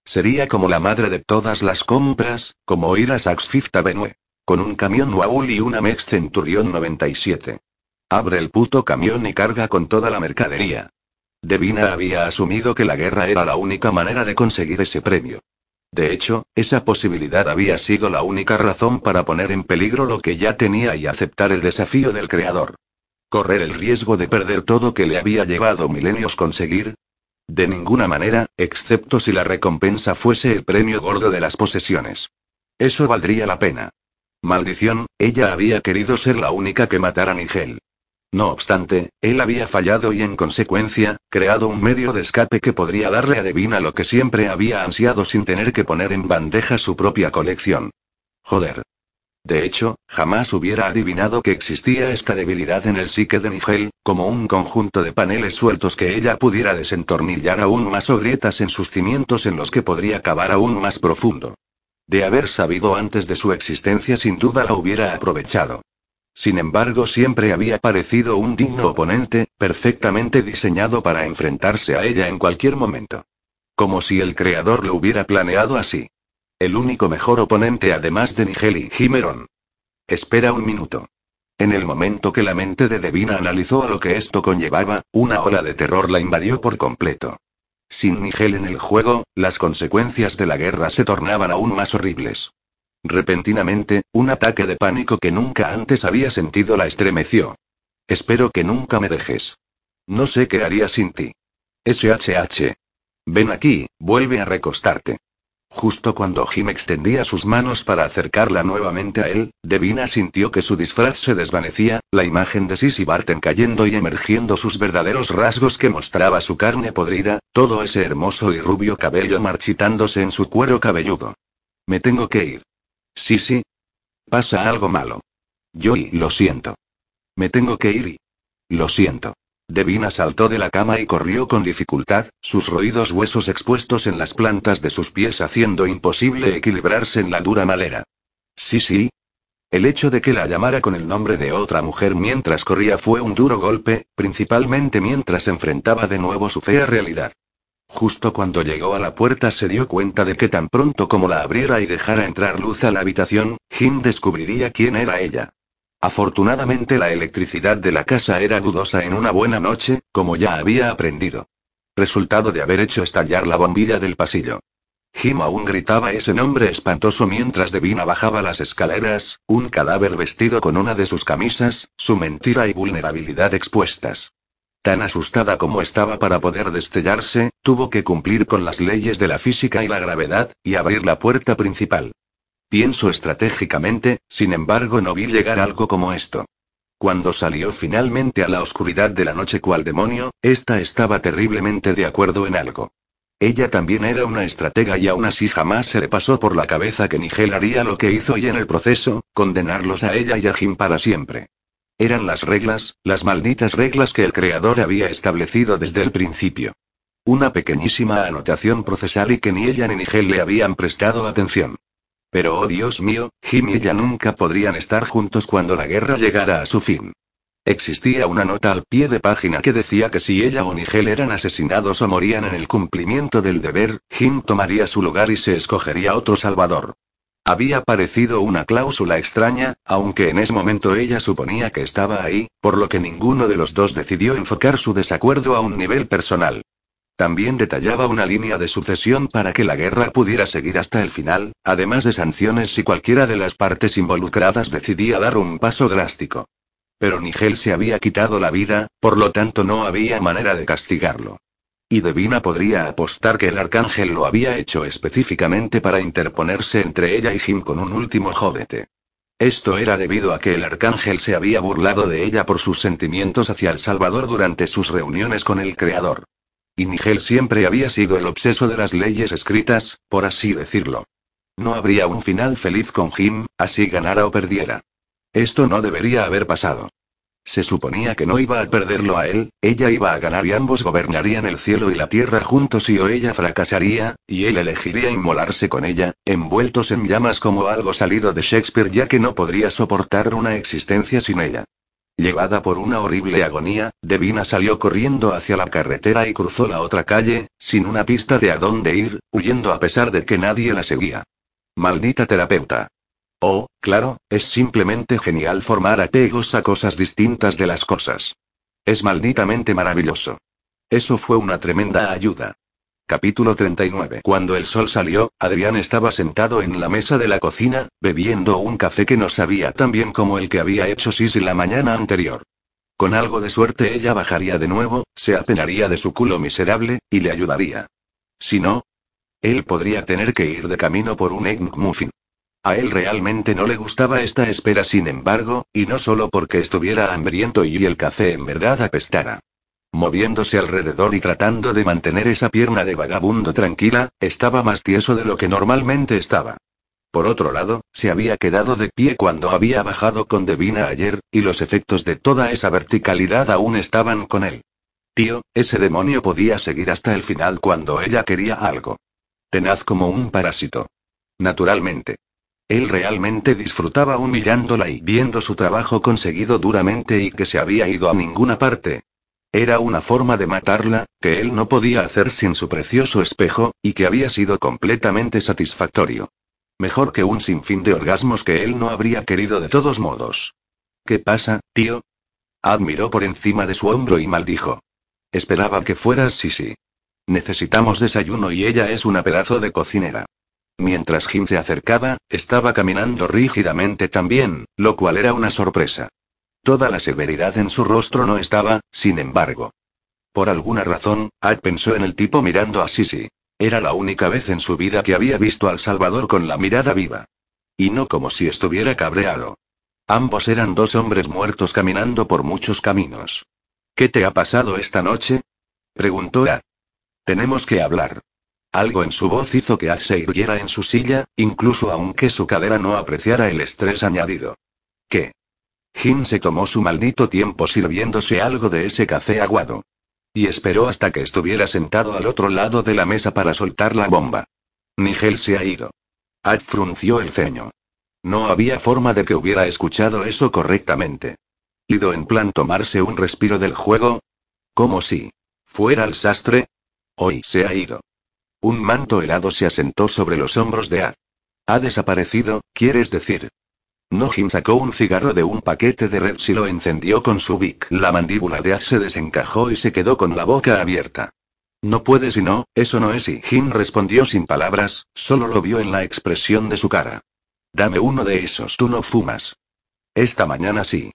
Sería como la madre de todas las compras, como ir a Saks Fifth Avenue. Con un camión Waul y una Mex Centurion 97. Abre el puto camión y carga con toda la mercadería. Devina había asumido que la guerra era la única manera de conseguir ese premio. De hecho, esa posibilidad había sido la única razón para poner en peligro lo que ya tenía y aceptar el desafío del Creador. Correr el riesgo de perder todo que le había llevado milenios conseguir. De ninguna manera, excepto si la recompensa fuese el premio gordo de las posesiones. Eso valdría la pena. Maldición, ella había querido ser la única que matara a Nigel. No obstante, él había fallado y en consecuencia, creado un medio de escape que podría darle a Devina lo que siempre había ansiado sin tener que poner en bandeja su propia colección. Joder. De hecho, jamás hubiera adivinado que existía esta debilidad en el psique de Nigel, como un conjunto de paneles sueltos que ella pudiera desentornillar aún más o grietas en sus cimientos en los que podría cavar aún más profundo. De haber sabido antes de su existencia sin duda la hubiera aprovechado. Sin embargo, siempre había parecido un digno oponente, perfectamente diseñado para enfrentarse a ella en cualquier momento. Como si el creador lo hubiera planeado así. El único mejor oponente además de Nigel y Himeron. Espera un minuto. En el momento que la mente de Devina analizó a lo que esto conllevaba, una ola de terror la invadió por completo. Sin Nigel en el juego, las consecuencias de la guerra se tornaban aún más horribles. Repentinamente, un ataque de pánico que nunca antes había sentido la estremeció. Espero que nunca me dejes. No sé qué haría sin ti. SHH. Ven aquí, vuelve a recostarte. Justo cuando Jim extendía sus manos para acercarla nuevamente a él, Devina sintió que su disfraz se desvanecía, la imagen de Sissy Barton cayendo y emergiendo sus verdaderos rasgos que mostraba su carne podrida, todo ese hermoso y rubio cabello marchitándose en su cuero cabelludo. Me tengo que ir. Sí. Pasa algo malo. Yo y lo siento. Me tengo que ir y... Lo siento. Devina saltó de la cama y corrió con dificultad, sus roídos huesos expuestos en las plantas de sus pies haciendo imposible equilibrarse en la dura madera. Sí, sí. El hecho de que la llamara con el nombre de otra mujer mientras corría fue un duro golpe, principalmente mientras enfrentaba de nuevo su fea realidad. Justo cuando llegó a la puerta se dio cuenta de que tan pronto como la abriera y dejara entrar luz a la habitación, Jim descubriría quién era ella. Afortunadamente la electricidad de la casa era dudosa en una buena noche, como ya había aprendido. Resultado de haber hecho estallar la bombilla del pasillo. Jim aún gritaba ese nombre espantoso mientras Devina bajaba las escaleras, un cadáver vestido con una de sus camisas, su mentira y vulnerabilidad expuestas. Tan asustada como estaba para poder destellarse, tuvo que cumplir con las leyes de la física y la gravedad, y abrir la puerta principal. Pienso estratégicamente, sin embargo no vi llegar algo como esto. Cuando salió finalmente a la oscuridad de la noche cual demonio, ésta estaba terriblemente de acuerdo en algo. Ella también era una estratega y aún así jamás se le pasó por la cabeza que Nigel haría lo que hizo y en el proceso, condenarlos a ella y a Jim para siempre. Eran las reglas, las malditas reglas que el Creador había establecido desde el principio. Una pequeñísima anotación procesal y que ni ella ni Nigel le habían prestado atención. Pero oh Dios mío, Jim y ella nunca podrían estar juntos cuando la guerra llegara a su fin. Existía una nota al pie de página que decía que si ella o Nigel eran asesinados o morían en el cumplimiento del deber, Jim tomaría su lugar y se escogería otro salvador. Había parecido una cláusula extraña, aunque en ese momento ella suponía que estaba ahí, por lo que ninguno de los dos decidió enfocar su desacuerdo a un nivel personal. También detallaba una línea de sucesión para que la guerra pudiera seguir hasta el final, además de sanciones si cualquiera de las partes involucradas decidía dar un paso drástico. Pero Nigel se había quitado la vida, por lo tanto no había manera de castigarlo. Y Devina podría apostar que el arcángel lo había hecho específicamente para interponerse entre ella y Jim con un último jódete. Esto era debido a que el arcángel se había burlado de ella por sus sentimientos hacia el Salvador durante sus reuniones con el Creador. Y Nigel siempre había sido el obseso de las leyes escritas, por así decirlo. No habría un final feliz con Jim, así ganara o perdiera. Esto no debería haber pasado. Se suponía que no iba a perderlo a él, ella iba a ganar y ambos gobernarían el cielo y la tierra juntos y o ella fracasaría, y él elegiría inmolarse con ella, envueltos en llamas como algo salido de Shakespeare ya que no podría soportar una existencia sin ella. Llevada por una horrible agonía, Devina salió corriendo hacia la carretera y cruzó la otra calle, sin una pista de a dónde ir, huyendo a pesar de que nadie la seguía. Maldita terapeuta. Oh, claro, es simplemente genial formar apegos a cosas distintas de las cosas. Es malditamente maravilloso. Eso fue una tremenda ayuda. Capítulo 39 Cuando el sol salió, Adrián estaba sentado en la mesa de la cocina, bebiendo un café que no sabía tan bien como el que había hecho Sisi la mañana anterior. Con algo de suerte ella bajaría de nuevo, se apenaría de su culo miserable, y le ayudaría. Si no, él podría tener que ir de camino por un egg muffin. A él realmente no le gustaba esta espera sin embargo, y no solo porque estuviera hambriento y el café en verdad apestara. Moviéndose alrededor y tratando de mantener esa pierna de vagabundo tranquila, estaba más tieso de lo que normalmente estaba. Por otro lado, se había quedado de pie cuando había bajado con Devina ayer, y los efectos de toda esa verticalidad aún estaban con él. Tío, ese demonio podía seguir hasta el final cuando ella quería algo. Tenaz como un parásito. Naturalmente. Él realmente disfrutaba humillándola y viendo su trabajo conseguido duramente y que se había ido a ninguna parte. Era una forma de matarla, que él no podía hacer sin su precioso espejo, y que había sido completamente satisfactorio. Mejor que un sinfín de orgasmos que él no habría querido de todos modos. ¿Qué pasa, tío? Admiró por encima de su hombro y maldijo. Esperaba que fueras sí. Necesitamos desayuno y ella es una pedazo de cocinera. Mientras Jim se acercaba, estaba caminando rígidamente también, lo cual era una sorpresa. Toda la severidad en su rostro no estaba, sin embargo. Por alguna razón, Ad pensó en el tipo mirando a Sisi. Era la única vez en su vida que había visto al Salvador con la mirada viva. Y no como si estuviera cabreado. Ambos eran dos hombres muertos caminando por muchos caminos. ¿Qué te ha pasado esta noche? preguntó Ad. Tenemos que hablar. Algo en su voz hizo que Ad se irguiera en su silla, incluso aunque su cadera no apreciara el estrés añadido. ¿Qué? Jin se tomó su maldito tiempo sirviéndose algo de ese café aguado. Y esperó hasta que estuviera sentado al otro lado de la mesa para soltar la bomba. Nigel se ha ido. Ad frunció el ceño. No había forma de que hubiera escuchado eso correctamente. ¿Ido en plan tomarse un respiro del juego? ¿Cómo si? ¿Fuera el sastre? Hoy se ha ido. Un manto helado se asentó sobre los hombros de Ad. Ha desaparecido, ¿quieres decir? Nojin sacó un cigarro de un paquete de red y lo encendió con su bic. La mandíbula de Ad se desencajó y se quedó con la boca abierta. No puedes y no, eso no es y Jin respondió sin palabras, solo lo vio en la expresión de su cara. Dame uno de esos. Tú no fumas. Esta mañana sí.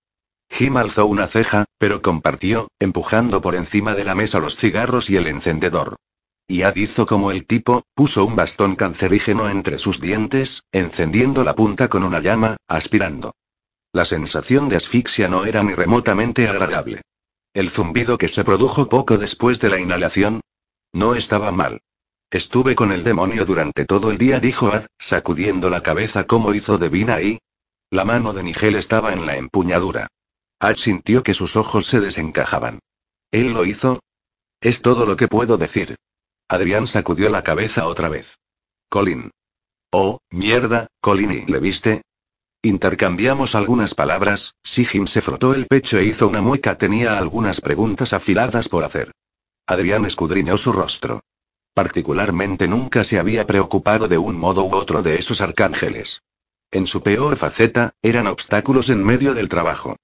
Jim alzó una ceja, pero compartió, empujando por encima de la mesa los cigarros y el encendedor. Y Ad hizo como el tipo, puso un bastón cancerígeno entre sus dientes, encendiendo la punta con una llama, aspirando. La sensación de asfixia no era ni remotamente agradable. El zumbido que se produjo poco después de la inhalación. No estaba mal. Estuve con el demonio durante todo el día, dijo Ad, sacudiendo la cabeza como hizo Devina ahí. La mano de Nigel estaba en la empuñadura. Ad sintió que sus ojos se desencajaban. ¿Él lo hizo? Es todo lo que puedo decir. Adrián sacudió la cabeza otra vez. Colin. Oh, mierda, Colin, ¿y le viste? Intercambiamos algunas palabras, Jim se frotó el pecho e hizo una mueca. Tenía algunas preguntas afiladas por hacer. Adrián escudriñó su rostro. Particularmente nunca se había preocupado de un modo u otro de esos arcángeles. En su peor faceta, eran obstáculos en medio del trabajo.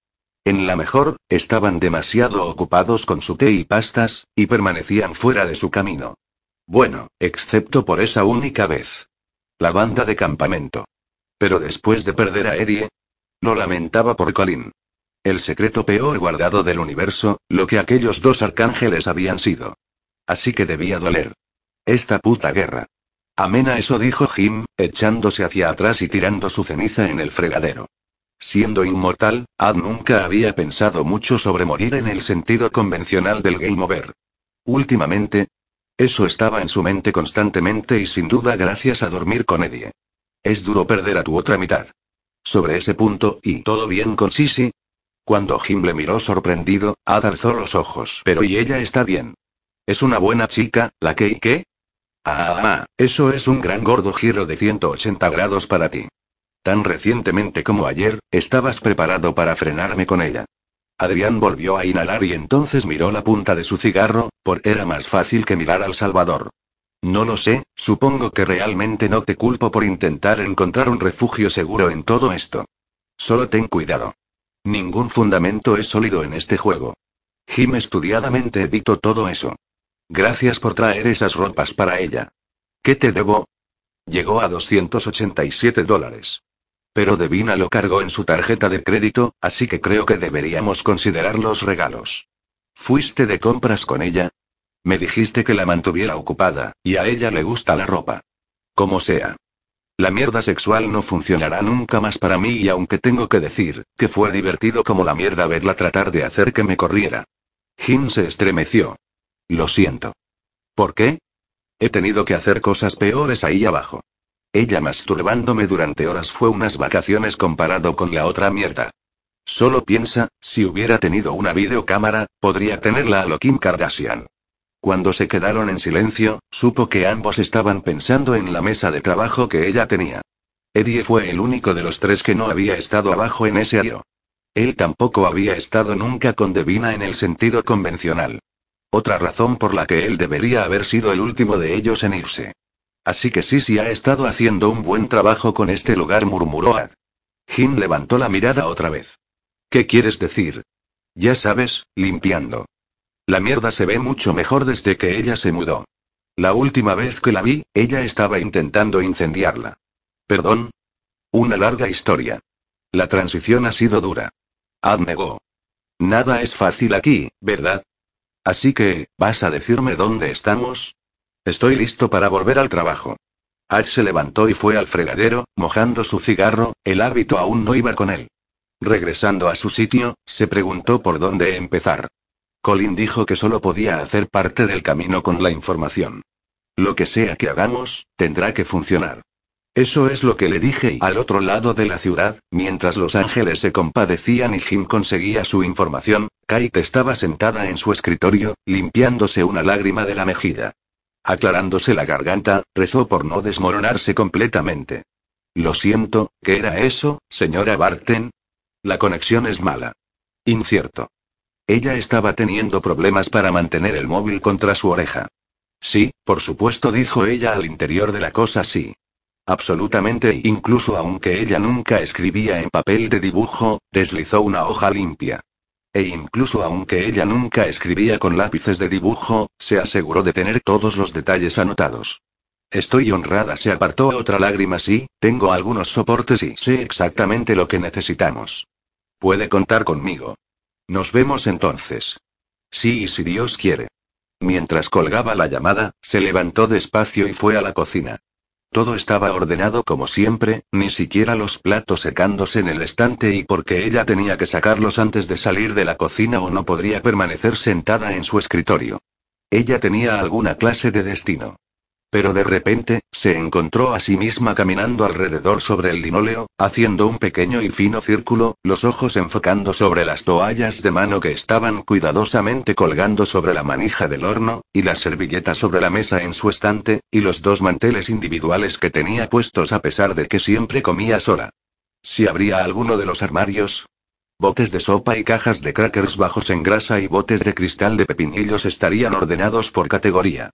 En la mejor, estaban demasiado ocupados con su té y pastas, y permanecían fuera de su camino. Bueno, excepto por esa única vez. La banda de campamento. Pero después de perder a Eddie, lo lamentaba por Colin. El secreto peor guardado del universo, lo que aquellos dos arcángeles habían sido. Así que debía doler. Esta puta guerra. Amena eso dijo Jim, echándose hacia atrás y tirando su ceniza en el fregadero. Siendo inmortal, Ad nunca había pensado mucho sobre morir en el sentido convencional del game over. Últimamente, eso estaba en su mente constantemente y sin duda gracias a dormir con Eddie. Es duro perder a tu otra mitad. Sobre ese punto, ¿y todo bien con Sisi? Cuando Jim le miró sorprendido, Ad alzó los ojos. Pero y ella está bien. Es una buena chica, la que y qué? Ah, eso es un gran gordo giro de 180 grados para ti. Tan recientemente como ayer, estabas preparado para frenarme con ella. Adrián volvió a inhalar y entonces miró la punta de su cigarro, por era más fácil que mirar al Salvador. No lo sé, supongo que realmente no te culpo por intentar encontrar un refugio seguro en todo esto. Solo ten cuidado. Ningún fundamento es sólido en este juego. Jim estudiadamente evitó todo eso. Gracias por traer esas ropas para ella. ¿Qué te debo? Llegó a 287 dólares. Pero Devina lo cargó en su tarjeta de crédito, así que creo que deberíamos considerar los regalos. ¿Fuiste de compras con ella? Me dijiste que la mantuviera ocupada, y a ella le gusta la ropa. Como sea. La mierda sexual no funcionará nunca más para mí y aunque tengo que decir, que fue divertido como la mierda verla tratar de hacer que me corriera. Jim se estremeció. Lo siento. ¿Por qué? He tenido que hacer cosas peores ahí abajo. Ella masturbándome durante horas fue unas vacaciones comparado con la otra mierda. Solo piensa, si hubiera tenido una videocámara, podría tenerla a lo Kim Kardashian. Cuando se quedaron en silencio, supo que ambos estaban pensando en la mesa de trabajo que ella tenía. Eddie fue el único de los tres que no había estado abajo en ese año. Él tampoco había estado nunca con Devina en el sentido convencional. Otra razón por la que él debería haber sido el último de ellos en irse. Así que Sisi ha estado haciendo un buen trabajo con este lugar, murmuró Ad. Jim levantó la mirada otra vez. ¿Qué quieres decir? Ya sabes, limpiando. La mierda se ve mucho mejor desde que ella se mudó. La última vez que la vi, ella estaba intentando incendiarla. ¿Perdón? Una larga historia. La transición ha sido dura. Ad negó. Nada es fácil aquí, ¿verdad? Así que, ¿vas a decirme dónde estamos? Estoy listo para volver al trabajo. Ad se levantó y fue al fregadero, mojando su cigarro, el hábito aún no iba con él. Regresando a su sitio, se preguntó por dónde empezar. Colin dijo que solo podía hacer parte del camino con la información. Lo que sea que hagamos, tendrá que funcionar. Eso es lo que le dije y al otro lado de la ciudad, mientras los ángeles se compadecían y Jim conseguía su información, Kate estaba sentada en su escritorio, limpiándose una lágrima de la mejilla. Aclarándose la garganta, rezó por no desmoronarse completamente. Lo siento, ¿qué era eso, señora Barton? La conexión es mala. Incierto. Ella estaba teniendo problemas para mantener el móvil contra su oreja. Sí, por supuesto, dijo ella al interior de la cosa sí. Absolutamente, incluso aunque ella nunca escribía en papel de dibujo, deslizó una hoja limpia. E incluso aunque ella nunca escribía con lápices de dibujo, se aseguró de tener todos los detalles anotados. Estoy honrada, se apartó otra lágrima, sí, tengo algunos soportes y sé exactamente lo que necesitamos. Puede contar conmigo. Nos vemos entonces. Sí, y si Dios quiere. Mientras colgaba la llamada, se levantó despacio y fue a la cocina. Todo estaba ordenado como siempre, ni siquiera los platos secándose en el estante y porque ella tenía que sacarlos antes de salir de la cocina o no podría permanecer sentada en su escritorio. Ella tenía alguna clase de destino. Pero de repente, se encontró a sí misma caminando alrededor sobre el linóleo, haciendo un pequeño y fino círculo, los ojos enfocando sobre las toallas de mano que estaban cuidadosamente colgando sobre la manija del horno, y las servilletas sobre la mesa en su estante, y los dos manteles individuales que tenía puestos a pesar de que siempre comía sola. Si habría alguno de los armarios, Botes de sopa y cajas de crackers bajos en grasa y botes de cristal de pepinillos estarían ordenados por categoría.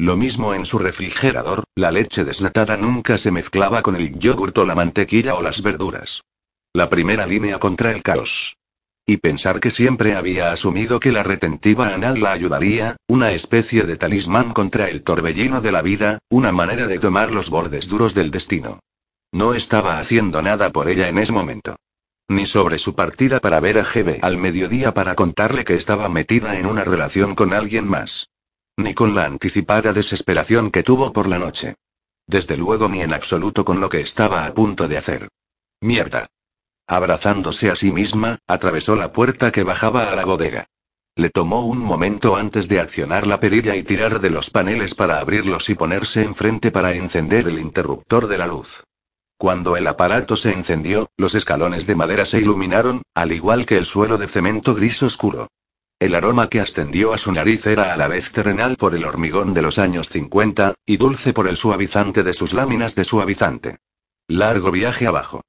Lo mismo en su refrigerador, la leche desnatada nunca se mezclaba con el yogurt o la mantequilla o las verduras. La primera línea contra el caos. Y pensar que siempre había asumido que la retentiva anal la ayudaría, una especie de talismán contra el torbellino de la vida, una manera de tomar los bordes duros del destino. No estaba haciendo nada por ella en ese momento. Ni sobre su partida para ver a Gebe al mediodía para contarle que estaba metida en una relación con alguien más ni con la anticipada desesperación que tuvo por la noche. Desde luego ni en absoluto con lo que estaba a punto de hacer. Mierda. Abrazándose a sí misma, atravesó la puerta que bajaba a la bodega. Le tomó un momento antes de accionar la perilla y tirar de los paneles para abrirlos y ponerse enfrente para encender el interruptor de la luz. Cuando el aparato se encendió, los escalones de madera se iluminaron, al igual que el suelo de cemento gris oscuro. El aroma que ascendió a su nariz era a la vez terrenal por el hormigón de los años 50, y dulce por el suavizante de sus láminas de suavizante. Largo viaje abajo.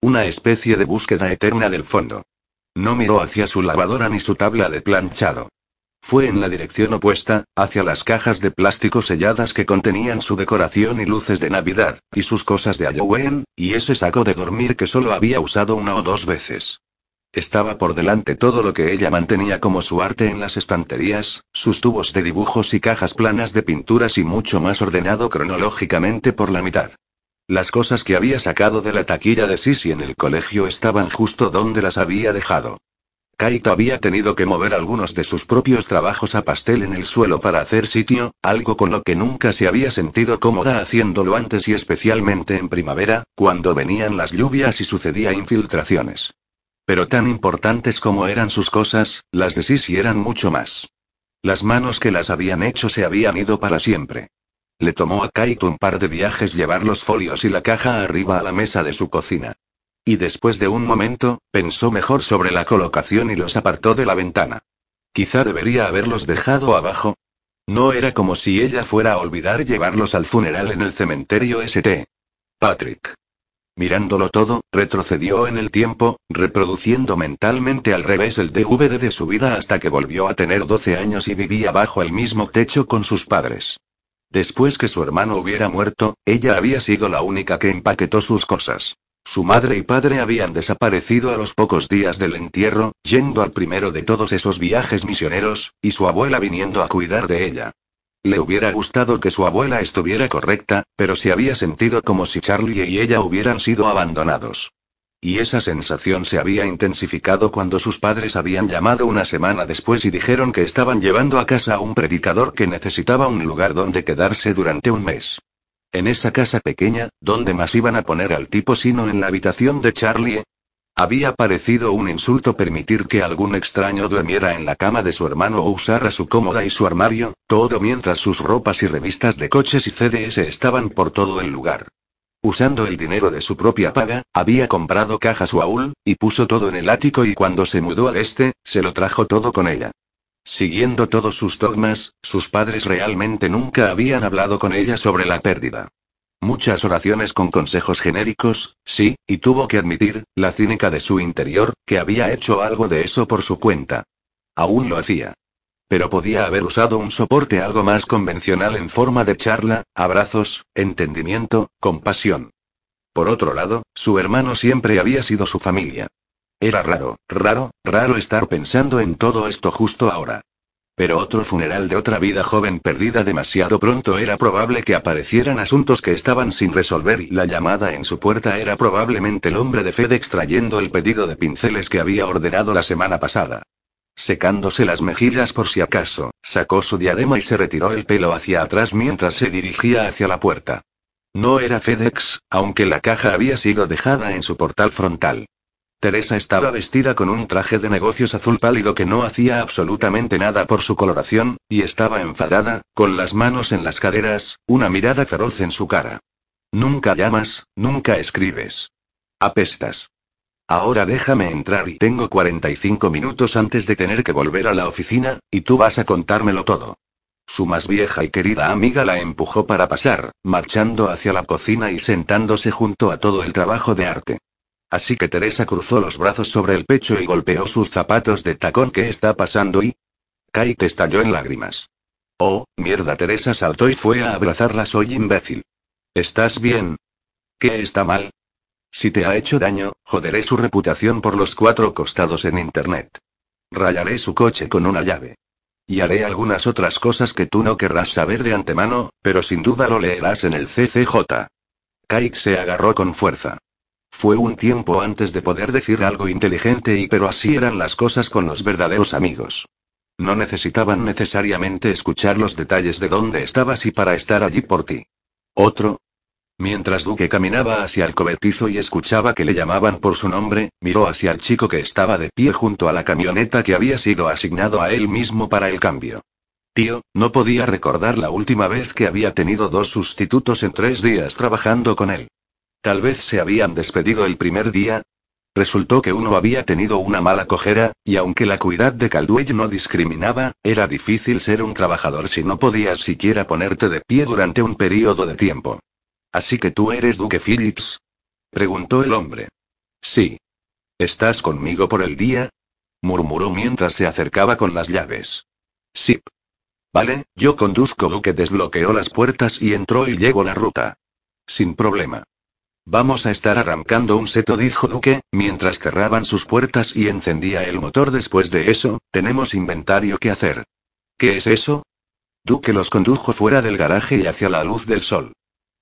Una especie de búsqueda eterna del fondo. No miró hacia su lavadora ni su tabla de planchado. Fue en la dirección opuesta, hacia las cajas de plástico selladas que contenían su decoración y luces de Navidad, y sus cosas de Halloween, y ese saco de dormir que solo había usado una o dos veces. Estaba por delante todo lo que ella mantenía como su arte en las estanterías, sus tubos de dibujos y cajas planas de pinturas y mucho más ordenado cronológicamente por la mitad. Las cosas que había sacado de la taquilla de Sisi en el colegio estaban justo donde las había dejado. Kaito había tenido que mover algunos de sus propios trabajos a pastel en el suelo para hacer sitio, algo con lo que nunca se había sentido cómoda haciéndolo antes y especialmente en primavera, cuando venían las lluvias y sucedía infiltraciones. Pero tan importantes como eran sus cosas, las de Sisi eran mucho más. Las manos que las habían hecho se habían ido para siempre. Le tomó a Kaito un par de viajes llevar los folios y la caja arriba a la mesa de su cocina. Y después de un momento, pensó mejor sobre la colocación y los apartó de la ventana. Quizá debería haberlos dejado abajo. No era como si ella fuera a olvidar llevarlos al funeral en el cementerio St. Patrick. Mirándolo todo, retrocedió en el tiempo, reproduciendo mentalmente al revés el DVD de su vida hasta que volvió a tener 12 años y vivía bajo el mismo techo con sus padres. Después que su hermano hubiera muerto, ella había sido la única que empaquetó sus cosas. Su madre y padre habían desaparecido a los pocos días del entierro, yendo al primero de todos esos viajes misioneros, y su abuela viniendo a cuidar de ella. Le hubiera gustado que su abuela estuviera correcta, pero se había sentido como si Charlie y ella hubieran sido abandonados. Y esa sensación se había intensificado cuando sus padres habían llamado una semana después y dijeron que estaban llevando a casa a un predicador que necesitaba un lugar donde quedarse durante un mes. En esa casa pequeña, ¿dónde más iban a poner al tipo sino en la habitación de Charlie? Había parecido un insulto permitir que algún extraño durmiera en la cama de su hermano o usara su cómoda y su armario, todo mientras sus ropas y revistas de coches y CDS estaban por todo el lugar. Usando el dinero de su propia paga, había comprado cajas Waul, y puso todo en el ático y cuando se mudó al este, se lo trajo todo con ella. Siguiendo todos sus dogmas, sus padres realmente nunca habían hablado con ella sobre la pérdida. Muchas oraciones con consejos genéricos, sí, y tuvo que admitir, la cínica de su interior, que había hecho algo de eso por su cuenta. Aún lo hacía. Pero podía haber usado un soporte algo más convencional en forma de charla, abrazos, entendimiento, compasión. Por otro lado, su hermano siempre había sido su familia. Era raro, raro, raro estar pensando en todo esto justo ahora. Pero otro funeral de otra vida joven perdida demasiado pronto era probable que aparecieran asuntos que estaban sin resolver y la llamada en su puerta era probablemente el hombre de FedEx trayendo el pedido de pinceles que había ordenado la semana pasada. Secándose las mejillas por si acaso, sacó su diadema y se retiró el pelo hacia atrás mientras se dirigía hacia la puerta. No era FedEx, aunque la caja había sido dejada en su portal frontal. Teresa estaba vestida con un traje de negocios azul pálido que no hacía absolutamente nada por su coloración, y estaba enfadada, con las manos en las caderas, una mirada feroz en su cara. Nunca llamas, nunca escribes. Apestas. Ahora déjame entrar y tengo 45 minutos antes de tener que volver a la oficina, y tú vas a contármelo todo. Su más vieja y querida amiga la empujó para pasar, marchando hacia la cocina y sentándose junto a todo el trabajo de arte. Así que Teresa cruzó los brazos sobre el pecho y golpeó sus zapatos de tacón. ¿Qué está pasando? Y Kate estalló en lágrimas. Oh, mierda. Teresa saltó y fue a abrazarla. Soy imbécil. ¿Estás bien? ¿Qué está mal? Si te ha hecho daño, joderé su reputación por los cuatro costados en Internet. Rayaré su coche con una llave. Y haré algunas otras cosas que tú no querrás saber de antemano, pero sin duda lo leerás en el CCJ. Kate se agarró con fuerza. Fue un tiempo antes de poder decir algo inteligente y pero así eran las cosas con los verdaderos amigos. No necesitaban necesariamente escuchar los detalles de dónde estabas y para estar allí por ti. Otro. Mientras Duque caminaba hacia el cobertizo y escuchaba que le llamaban por su nombre, miró hacia el chico que estaba de pie junto a la camioneta que había sido asignado a él mismo para el cambio. Tío, no podía recordar la última vez que había tenido dos sustitutos en tres días trabajando con él. Tal vez se habían despedido el primer día. Resultó que uno había tenido una mala cojera, y aunque la cuidad de Caldwell no discriminaba, era difícil ser un trabajador si no podías siquiera ponerte de pie durante un periodo de tiempo. ¿Así que tú eres Duque Phillips? preguntó el hombre. Sí. ¿Estás conmigo por el día? murmuró mientras se acercaba con las llaves. Sí. Vale, yo conduzco. Duque desbloqueó las puertas y entró y llegó la ruta. Sin problema. Vamos a estar arrancando un seto, dijo Duque, mientras cerraban sus puertas y encendía el motor. Después de eso, tenemos inventario que hacer. ¿Qué es eso? Duque los condujo fuera del garaje y hacia la luz del sol.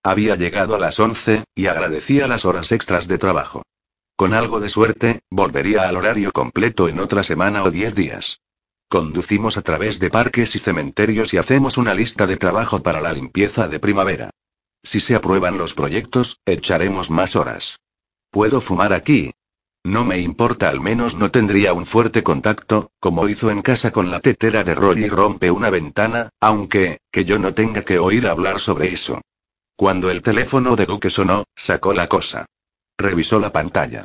Había llegado a las 11, y agradecía las horas extras de trabajo. Con algo de suerte, volvería al horario completo en otra semana o diez días. Conducimos a través de parques y cementerios y hacemos una lista de trabajo para la limpieza de primavera. Si se aprueban los proyectos, echaremos más horas. ¿Puedo fumar aquí? No me importa, al menos no tendría un fuerte contacto, como hizo en casa con la tetera de Roy y rompe una ventana, aunque, que yo no tenga que oír hablar sobre eso. Cuando el teléfono de Duque sonó, sacó la cosa. Revisó la pantalla.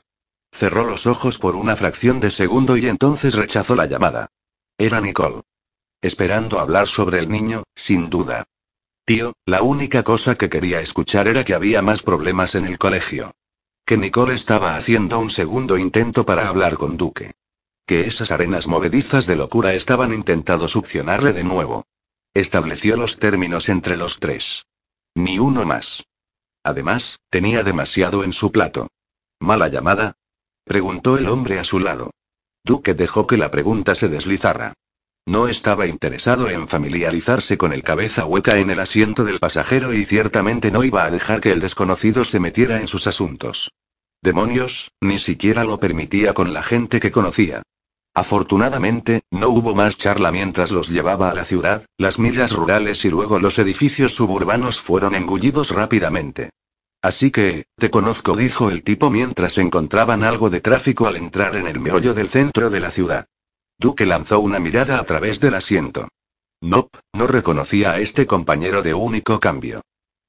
Cerró los ojos por una fracción de segundo y entonces rechazó la llamada. Era Nicole. Esperando hablar sobre el niño, sin duda. Tío, la única cosa que quería escuchar era que había más problemas en el colegio. Que Nicole estaba haciendo un segundo intento para hablar con Duque. Que esas arenas movedizas de locura estaban intentando succionarle de nuevo. Estableció los términos entre los tres. Ni uno más. Además, tenía demasiado en su plato. ¿Mala llamada? preguntó el hombre a su lado. Duque dejó que la pregunta se deslizara. No estaba interesado en familiarizarse con el cabeza hueca en el asiento del pasajero y ciertamente no iba a dejar que el desconocido se metiera en sus asuntos. Demonios, ni siquiera lo permitía con la gente que conocía. Afortunadamente, no hubo más charla mientras los llevaba a la ciudad, las millas rurales y luego los edificios suburbanos fueron engullidos rápidamente. Así que, te conozco, dijo el tipo mientras encontraban algo de tráfico al entrar en el meollo del centro de la ciudad. Duque lanzó una mirada a través del asiento. Nope, no reconocía a este compañero de único cambio.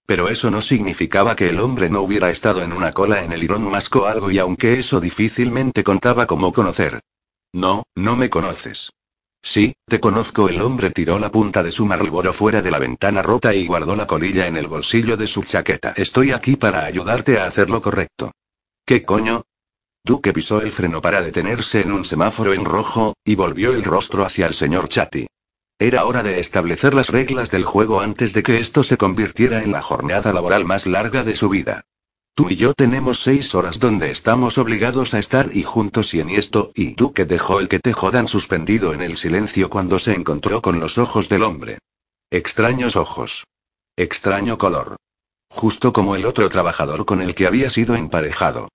Pero eso no significaba que el hombre no hubiera estado en una cola en el Irón Masco algo y aunque eso difícilmente contaba como conocer. No, no me conoces. Sí, te conozco. El hombre tiró la punta de su Marlboro fuera de la ventana rota y guardó la colilla en el bolsillo de su chaqueta. Estoy aquí para ayudarte a hacer lo correcto. ¿Qué coño? Duque pisó el freno para detenerse en un semáforo en rojo, y volvió el rostro hacia el señor Chatty. Era hora de establecer las reglas del juego antes de que esto se convirtiera en la jornada laboral más larga de su vida. Tú y yo tenemos seis horas donde estamos obligados a estar y juntos y en esto, y tú que dejó el que te jodan suspendido en el silencio cuando se encontró con los ojos del hombre. Extraños ojos. Extraño color. Justo como el otro trabajador con el que había sido emparejado.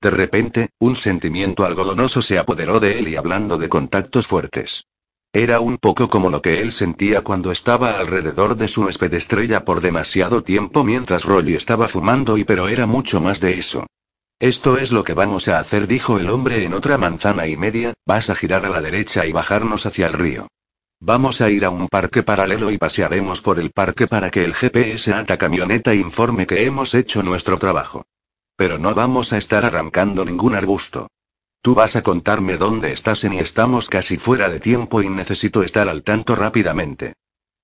De repente, un sentimiento algodonoso se apoderó de él y hablando de contactos fuertes. Era un poco como lo que él sentía cuando estaba alrededor de su huésped estrella por demasiado tiempo mientras Rolly estaba fumando y pero era mucho más de eso. Esto es lo que vamos a hacer, dijo el hombre en otra manzana y media, vas a girar a la derecha y bajarnos hacia el río. Vamos a ir a un parque paralelo y pasearemos por el parque para que el GPS alta camioneta informe que hemos hecho nuestro trabajo. Pero no vamos a estar arrancando ningún arbusto. Tú vas a contarme dónde estás y estamos casi fuera de tiempo y necesito estar al tanto rápidamente.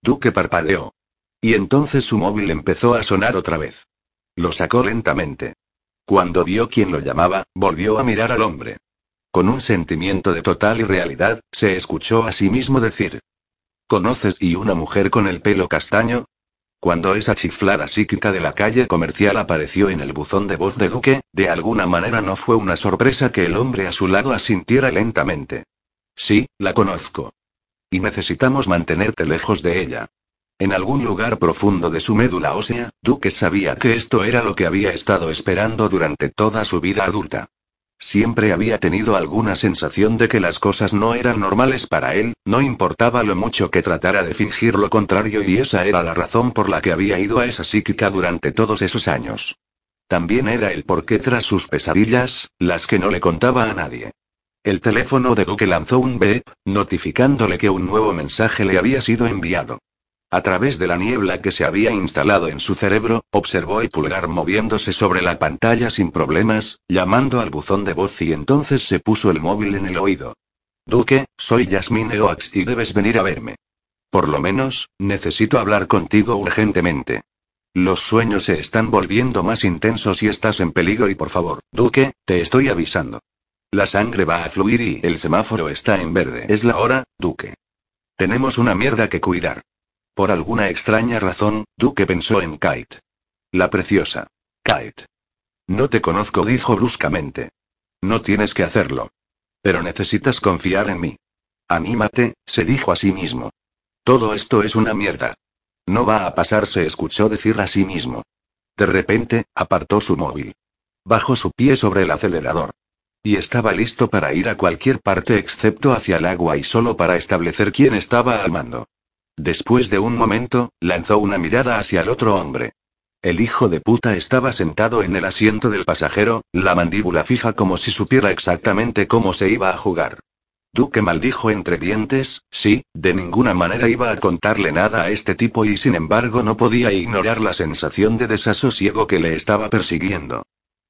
Duque parpadeó. Y entonces su móvil empezó a sonar otra vez. Lo sacó lentamente. Cuando vio quién lo llamaba, volvió a mirar al hombre. Con un sentimiento de total irrealidad, se escuchó a sí mismo decir. ¿Conoces y una mujer con el pelo castaño? Cuando esa chiflada psíquica de la calle comercial apareció en el buzón de voz de Duque, de alguna manera no fue una sorpresa que el hombre a su lado asintiera lentamente. Sí, la conozco. Y necesitamos mantenerte lejos de ella. En algún lugar profundo de su médula ósea, Duque sabía que esto era lo que había estado esperando durante toda su vida adulta. Siempre había tenido alguna sensación de que las cosas no eran normales para él, no importaba lo mucho que tratara de fingir lo contrario y esa era la razón por la que había ido a esa psíquica durante todos esos años. También era el porqué tras sus pesadillas, las que no le contaba a nadie. El teléfono de Duque lanzó un beep, notificándole que un nuevo mensaje le había sido enviado. A través de la niebla que se había instalado en su cerebro, observó el pulgar moviéndose sobre la pantalla sin problemas, llamando al buzón de voz y entonces se puso el móvil en el oído. Duque, soy Jasmine Oaks y debes venir a verme. Por lo menos, necesito hablar contigo urgentemente. Los sueños se están volviendo más intensos y estás en peligro y por favor, Duque, te estoy avisando. La sangre va a fluir y el semáforo está en verde. Es la hora, Duque. Tenemos una mierda que cuidar. Por alguna extraña razón, Duque pensó en Kate. La preciosa. Kate. No te conozco, dijo bruscamente. No tienes que hacerlo. Pero necesitas confiar en mí. Anímate, se dijo a sí mismo. Todo esto es una mierda. No va a pasar, se escuchó decir a sí mismo. De repente, apartó su móvil. Bajó su pie sobre el acelerador. Y estaba listo para ir a cualquier parte excepto hacia el agua y solo para establecer quién estaba al mando. Después de un momento, lanzó una mirada hacia el otro hombre. El hijo de puta estaba sentado en el asiento del pasajero, la mandíbula fija como si supiera exactamente cómo se iba a jugar. Duque maldijo entre dientes, sí, de ninguna manera iba a contarle nada a este tipo y sin embargo no podía ignorar la sensación de desasosiego que le estaba persiguiendo.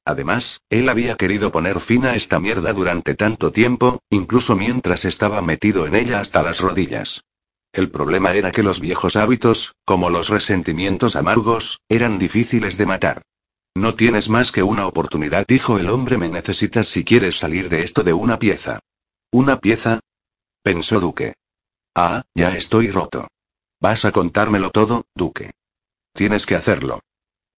Además, él había querido poner fin a esta mierda durante tanto tiempo, incluso mientras estaba metido en ella hasta las rodillas. El problema era que los viejos hábitos, como los resentimientos amargos, eran difíciles de matar. No tienes más que una oportunidad, dijo el hombre, me necesitas si quieres salir de esto de una pieza. ¿Una pieza? pensó Duque. Ah, ya estoy roto. Vas a contármelo todo, Duque. Tienes que hacerlo.